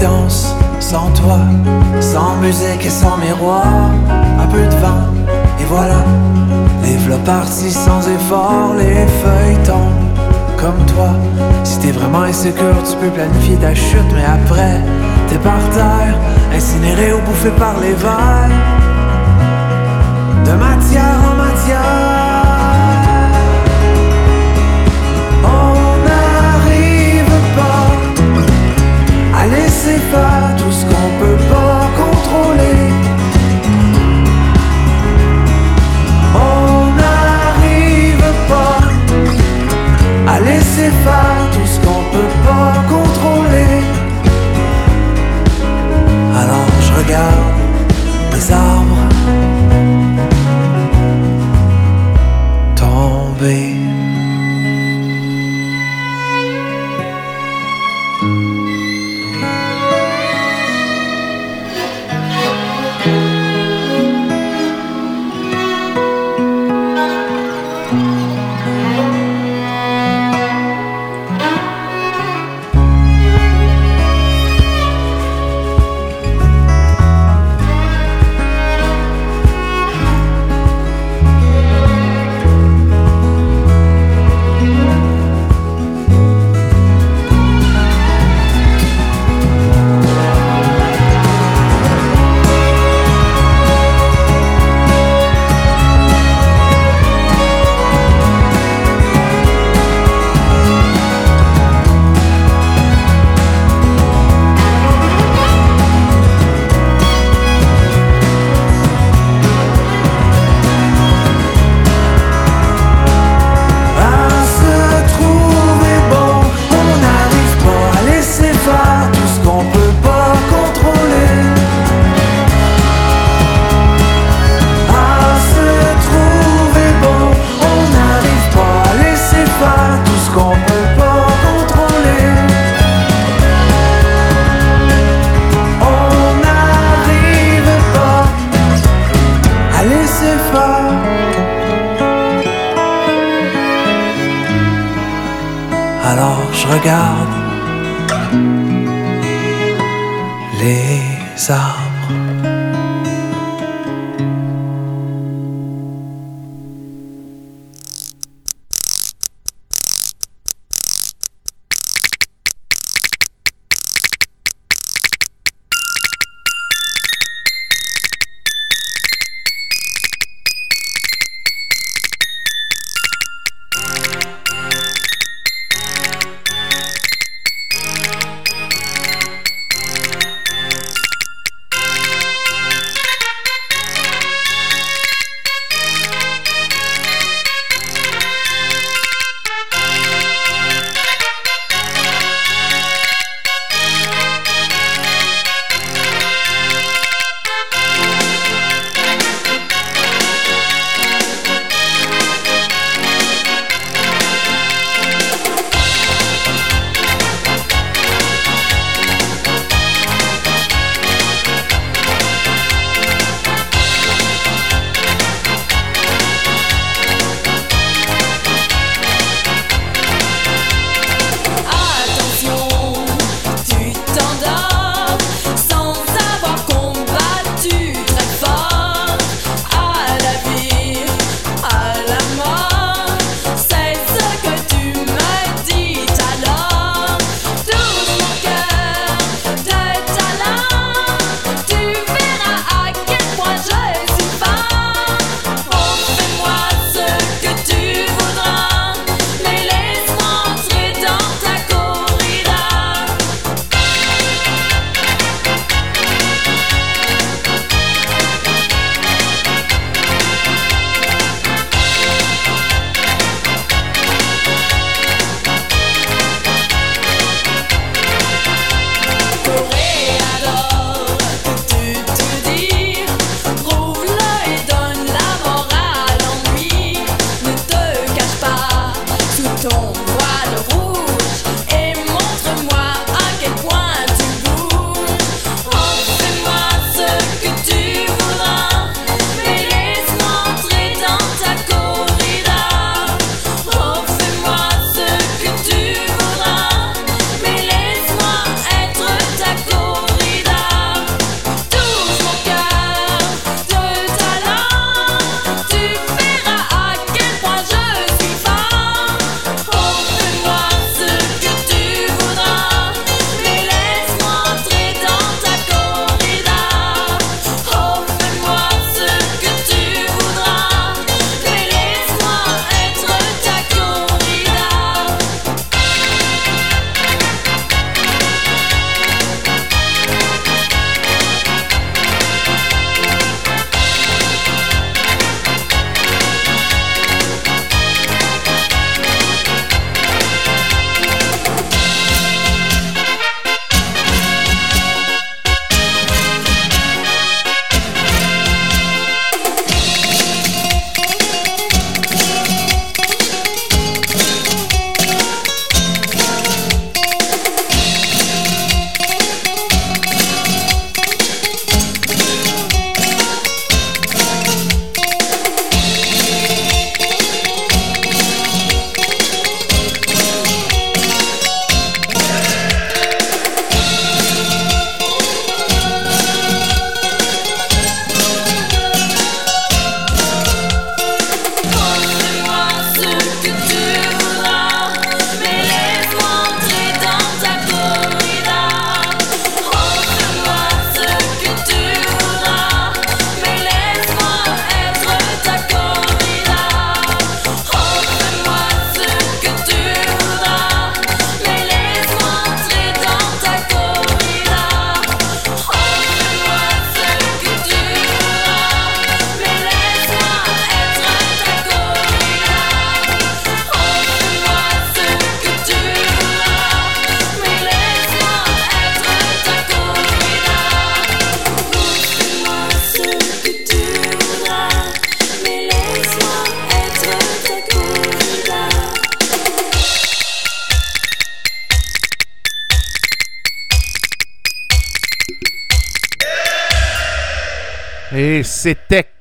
Dansent sans toi, sans musique et sans miroir. Un peu de vent, et voilà. Les v'là partis sans effort, les feuilles tombent comme toi. Si t'es vraiment insécure, tu peux planifier ta chute, mais après, t'es par terre, incinéré ou bouffé par les vers. De matière.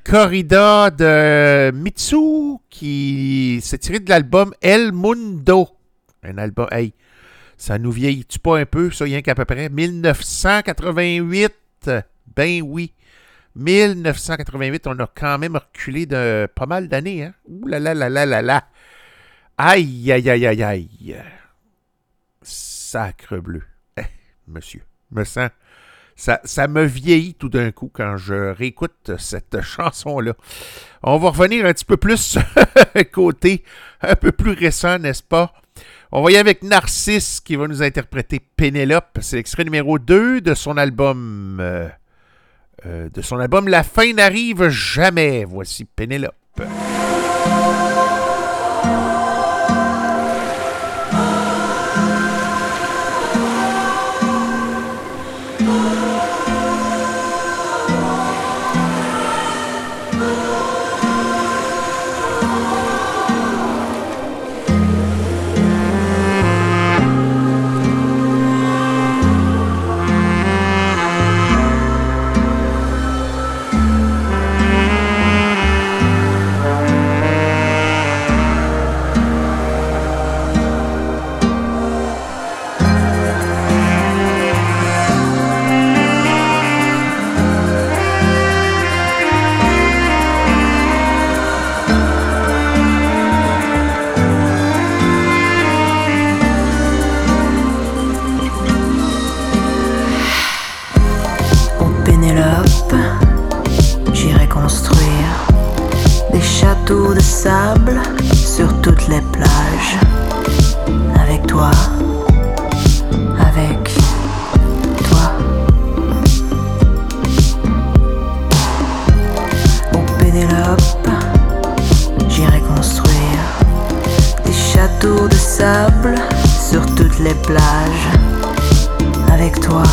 Corrida de Mitsu qui s'est tiré de l'album El Mundo. Un album, hey, ça nous vieillit-tu pas un peu, ça, rien qu'à peu près? 1988. Ben oui. 1988, on a quand même reculé de pas mal d'années, hein? Ouh là là là là là là. Aïe, aïe, aïe, aïe, aïe. Sacre bleu. Eh, monsieur, me sens ça, ça me vieillit tout d'un coup quand je réécoute cette *laughs* chanson-là. On va revenir un petit peu plus *laughs* côté un peu plus récent, n'est-ce pas? On va y aller avec Narcisse qui va nous interpréter Pénélope. C'est l'extrait numéro 2 de son album. euh, euh, de son album La fin n'arrive jamais. Voici Pénélope. Les plages. Avec toi, avec toi. Ô Pénélope, j'irai construire des châteaux de sable sur toutes les plages. Avec toi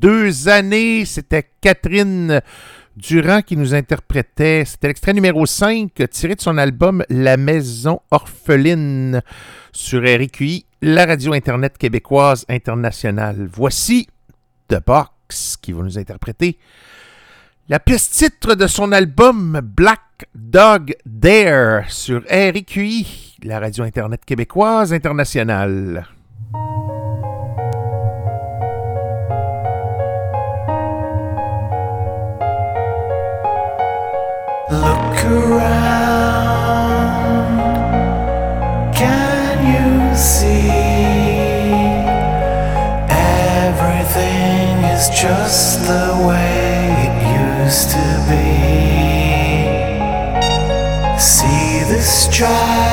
deux années. C'était Catherine Durand qui nous interprétait. C'était l'extrait numéro 5 tiré de son album La Maison Orpheline sur RQI, la radio Internet québécoise internationale. Voici The Box qui va nous interpréter la pièce titre de son album Black Dog Dare sur RQI, la radio Internet québécoise internationale. just the way it used to be. See this child.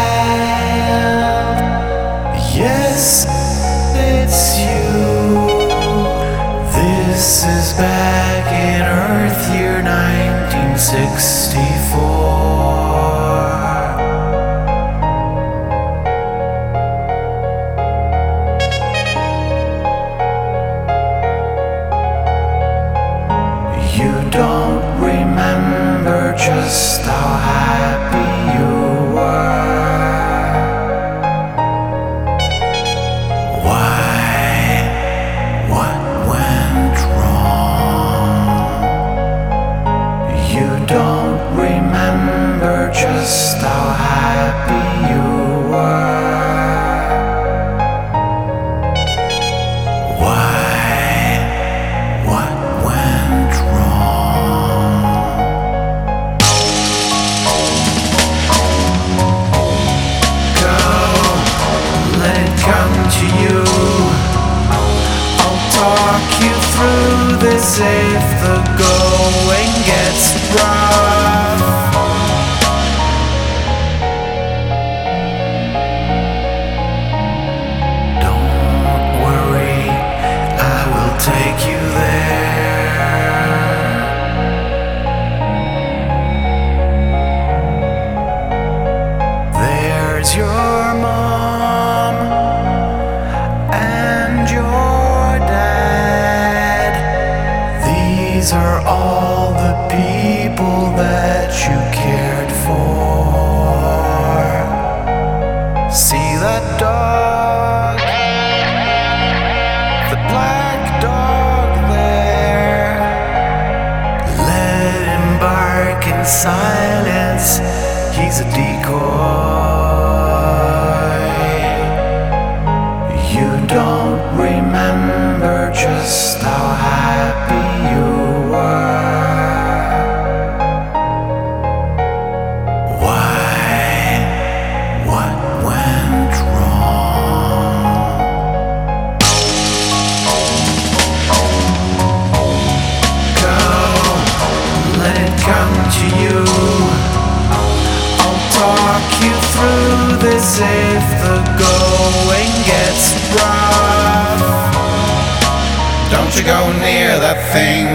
thing,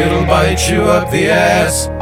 it'll bite you up the ass.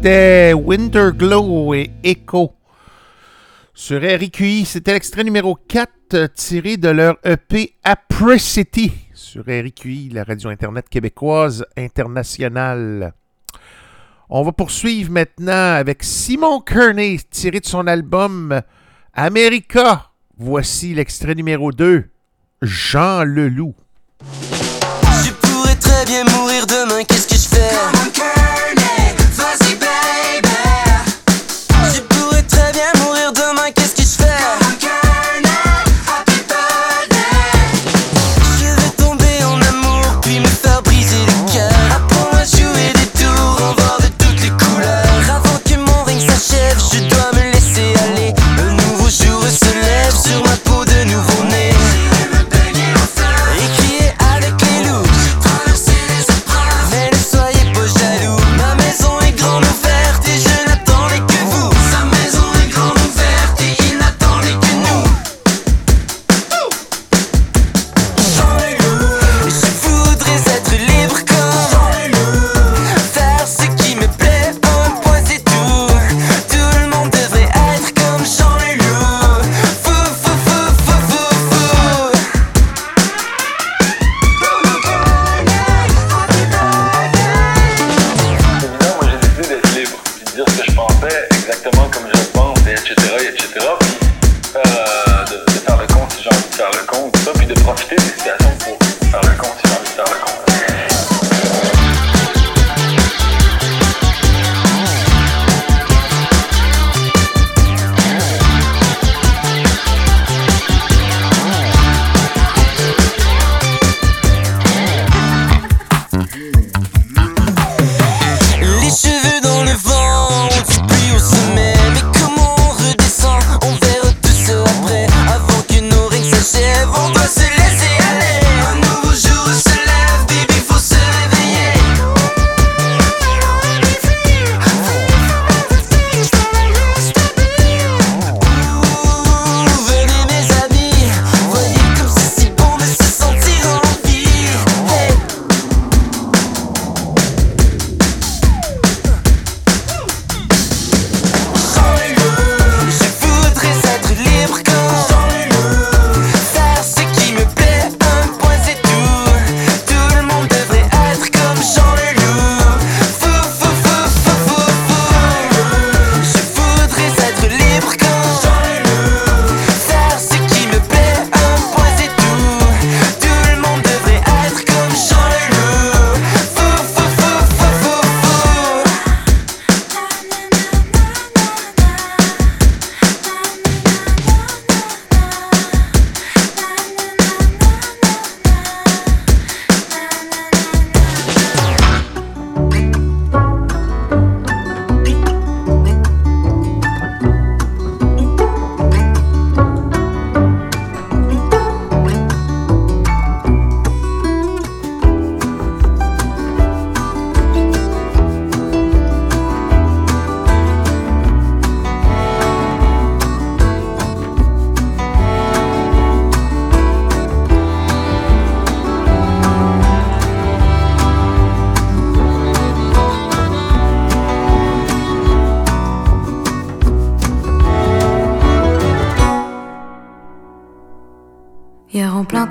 C'était Winterglow et Echo. Sur RIQI, c'était l'extrait numéro 4 euh, tiré de leur EP Apricity sur RIQI, la radio Internet québécoise internationale. On va poursuivre maintenant avec Simon Kearney tiré de son album America. Voici l'extrait numéro 2, Jean Leloup. Je pourrais très bien mourir demain, qu'est-ce que je fais?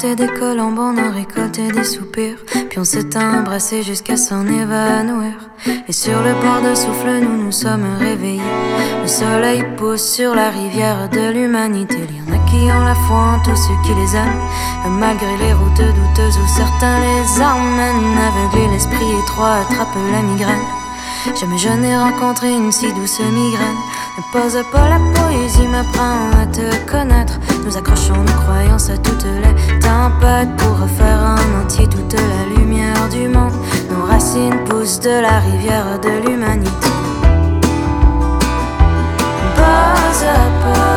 Des colombes, on a récolté des soupirs. Puis on s'est embrassé jusqu'à s'en évanouir. Et sur le bord de souffle, nous nous sommes réveillés. Le soleil pousse sur la rivière de l'humanité. Il y en a qui ont la foi en tous ceux qui les aiment. Malgré les routes douteuses où certains les emmènent. Aveugler l'esprit étroit attrape la migraine. Jamais je n'ai rencontré une si douce migraine. Ne pose pas la poésie, m'apprend à te connaître. Nous accrochons nos croyances à toutes les tempêtes pour refaire en entier toute la lumière du monde. Nos racines poussent de la rivière de l'humanité. Pas,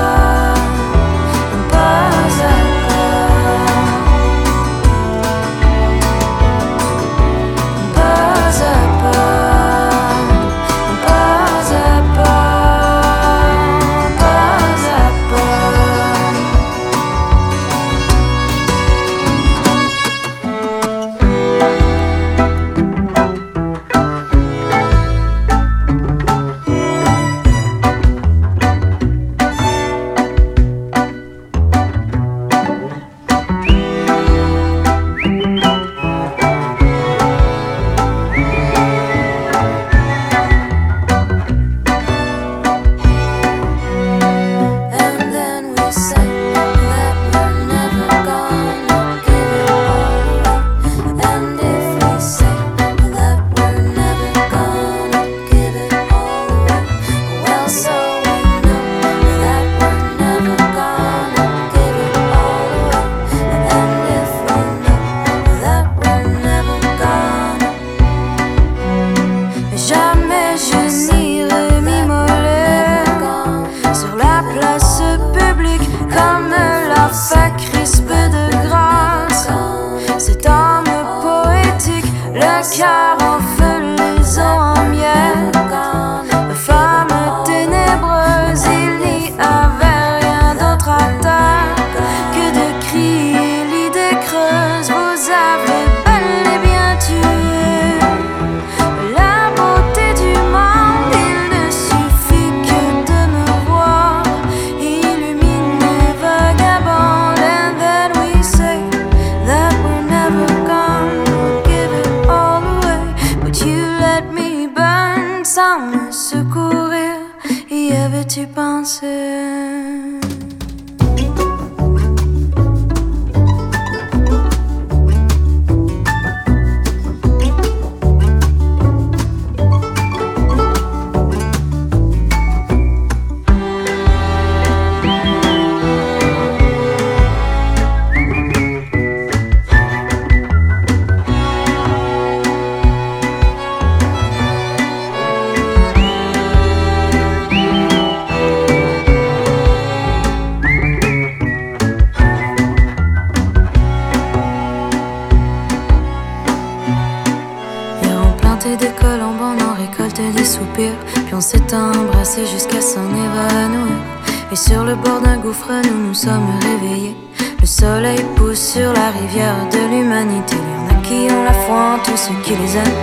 Et sur le bord d'un gouffre, nous nous sommes réveillés. Le soleil pousse sur la rivière de l'humanité. Il y en a qui ont la foi en tous ceux qui les aiment.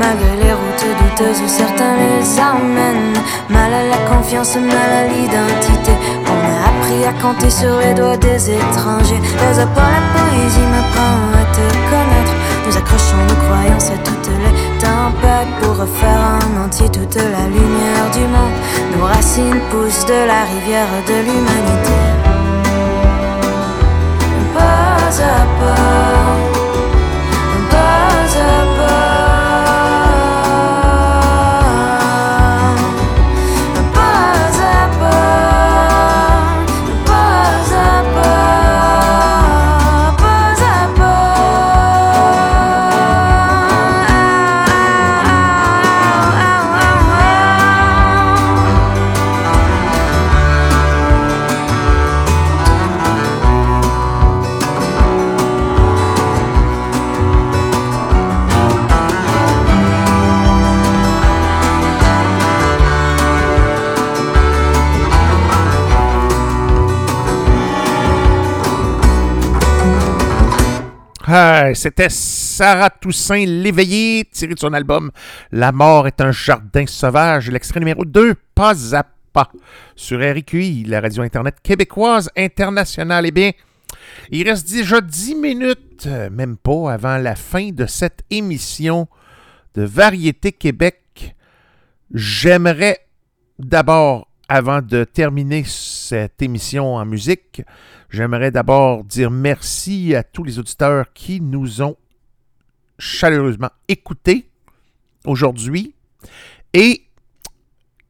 Malgré les routes douteuses où certains les emmènent. Mal à la confiance, mal à l'identité. On a appris à compter sur les doigts des étrangers. Pas à pas la poésie m'apprend à te connaître. Nous accrochons nos croyances à toutes les tempêtes pour refaire en entier toute la lumière du monde. Nos racines poussent de la rivière de l'humanité. Pas à pas C'était Sarah Toussaint l'éveillé, tiré de son album La mort est un jardin sauvage, l'extrait numéro 2, Pas à pas, sur RQI, la radio Internet québécoise internationale. Eh bien, Il reste déjà 10 minutes, euh, même pas, avant la fin de cette émission de Variété Québec. J'aimerais d'abord, avant de terminer cette émission en musique, j'aimerais d'abord dire merci à tous les auditeurs qui nous ont chaleureusement écoutés aujourd'hui. Et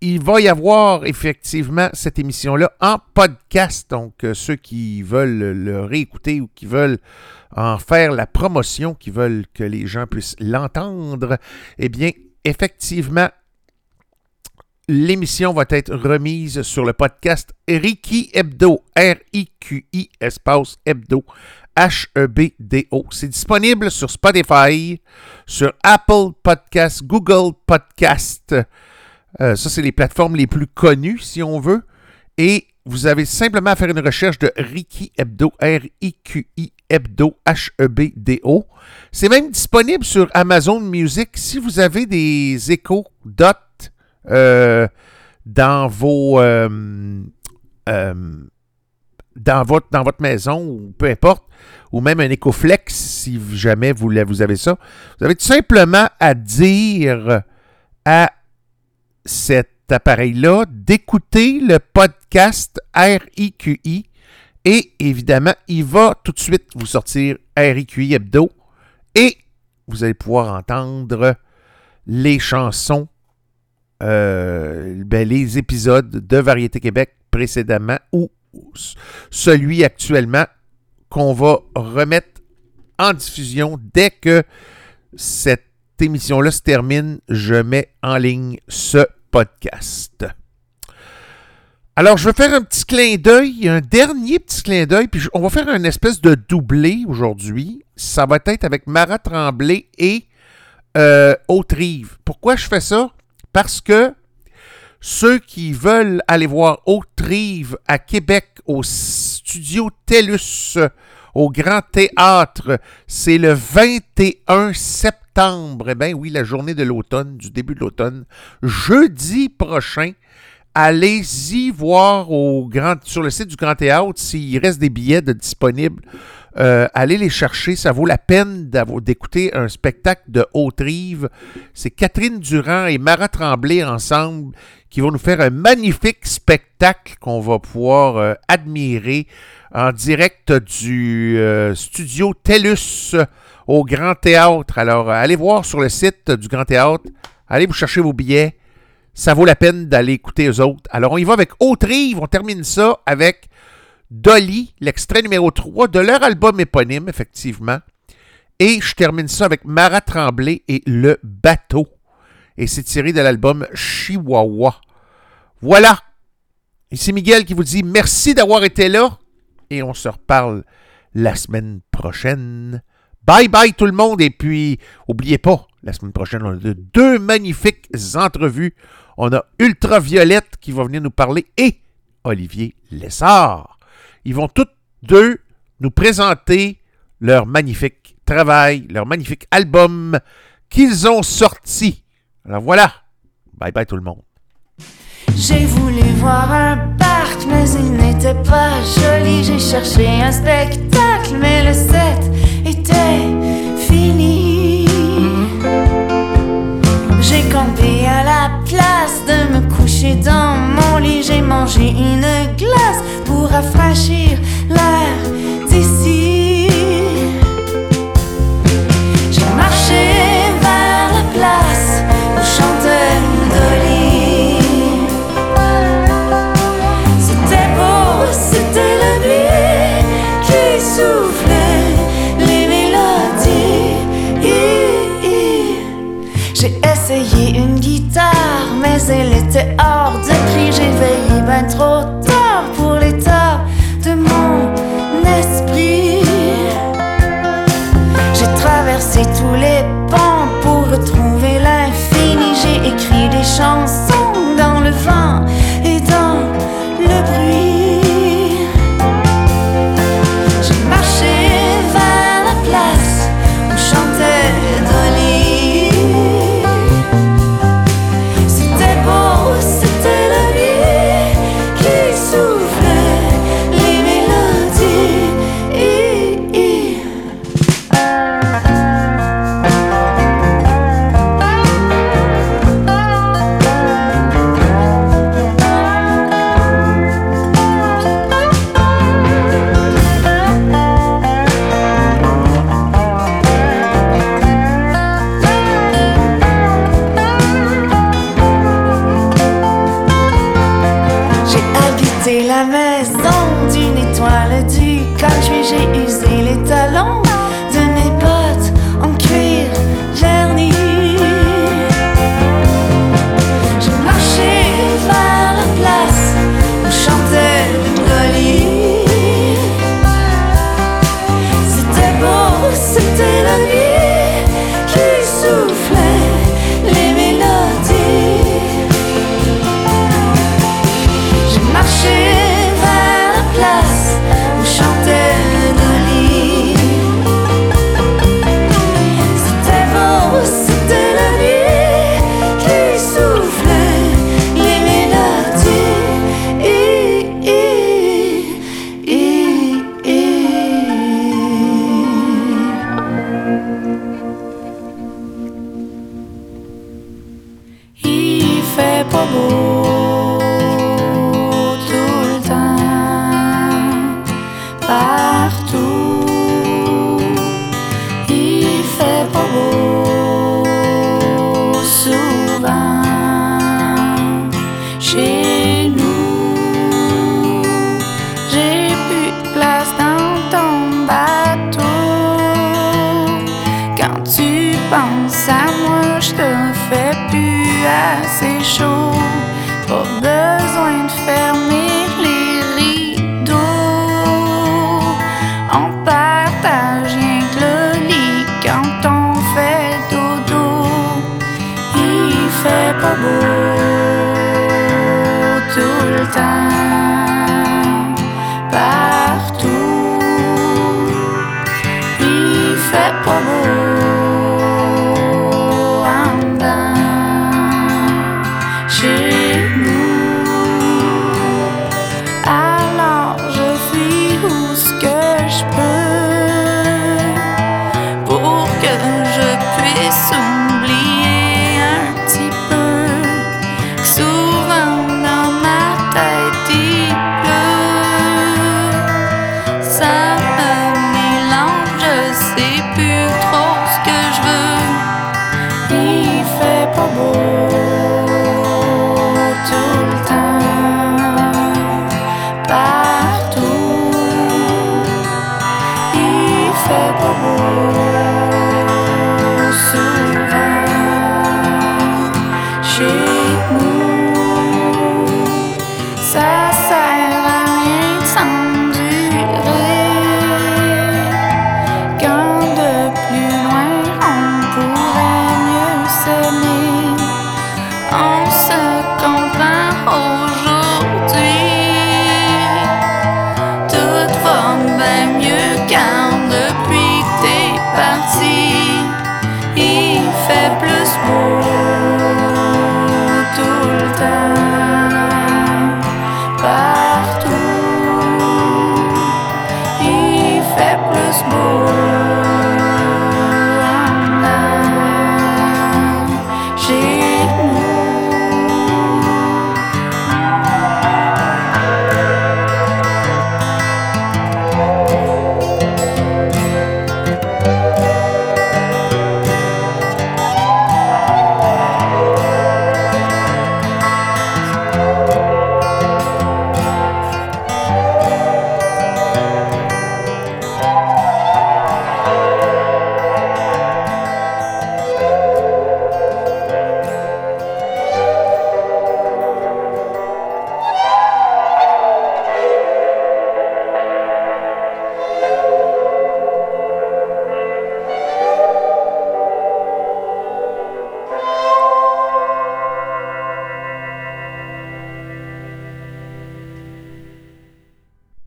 il va y avoir effectivement cette émission-là en podcast. Donc, euh, ceux qui veulent le réécouter ou qui veulent en faire la promotion, qui veulent que les gens puissent l'entendre, eh bien, effectivement, l'émission va être remise sur le podcast Ricky Hebdo, R-I-Q-I, espace Hebdo, H-E-B-D-O. C'est disponible sur Spotify, sur Apple Podcast, Google Podcast. Euh, ça, c'est les plateformes les plus connues, si on veut. Et vous avez simplement à faire une recherche de Ricky Hebdo, R-I-Q-I Hebdo, H-E-B-D-O. C'est même disponible sur Amazon Music si vous avez des échos dot euh, dans vos. euh, euh, dans votre, dans votre maison, ou peu importe, ou même un Ecoflex, si jamais vous, vous avez ça. Vous avez tout simplement à dire à cet appareil-là d'écouter le podcast RIQI et évidemment, il va tout de suite vous sortir RIQI Hebdo et vous allez pouvoir entendre les chansons, euh, ben, les épisodes de Variété Québec précédemment ou celui actuellement qu'on va remettre en diffusion dès que cette émission-là se termine. Je mets en ligne ce podcast. Alors, je vais faire un petit clin d'œil, un dernier petit clin d'œil, puis on va faire une espèce de doublé aujourd'hui. Ça va être avec Marat Tremblay et euh, Haute-Rive. Pourquoi je fais ça? Parce que ceux qui veulent aller voir Haute-Rive à Québec au studio TELUS, au Grand Théâtre, c'est le 21 septembre. Eh bien oui, la journée de l'automne, du début de l'automne. Jeudi prochain, allez-y voir au grand, sur le site du Grand Théâtre s'il reste des billets disponibles. Euh, allez les chercher, ça vaut la peine d'écouter un spectacle de Haute-Rive. C'est Catherine Durand et Marat Tremblay ensemble qui vont nous faire un magnifique spectacle qu'on va pouvoir euh, admirer en direct du euh, studio TELUS au Grand Théâtre. Alors, allez voir sur le site du Grand Théâtre, allez vous chercher vos billets. Ça vaut la peine d'aller écouter eux autres. Alors, on y va avec Haute-Rive. On termine ça avec Dolly, l'extrait numéro 3 de leur album éponyme, effectivement. Et je termine ça avec Marat Tremblay et Le Bateau. Et c'est tiré de l'album Chihuahua. Voilà. Ici Miguel qui vous dit merci d'avoir été là. Et on se reparle la semaine prochaine. Bye bye tout le monde. Et puis, oubliez pas, la semaine prochaine, on a de- deux magnifiques entrevues. On a Ultraviolette qui va venir nous parler et Olivier Lessard. Ils vont tous deux nous présenter leur magnifique travail, leur magnifique album qu'ils ont sorti. Alors voilà. Bye bye tout le monde. J'ai voulu voir un parc, mais il n'était pas joli. J'ai cherché un spectacle, mais le set était la place de me coucher dans mon lit. J'ai mangé une glace pour rafraîchir l'air d'ici. J'ai marché vers la place où chantait mais elle était hors de prix. J'ai veillé ben trop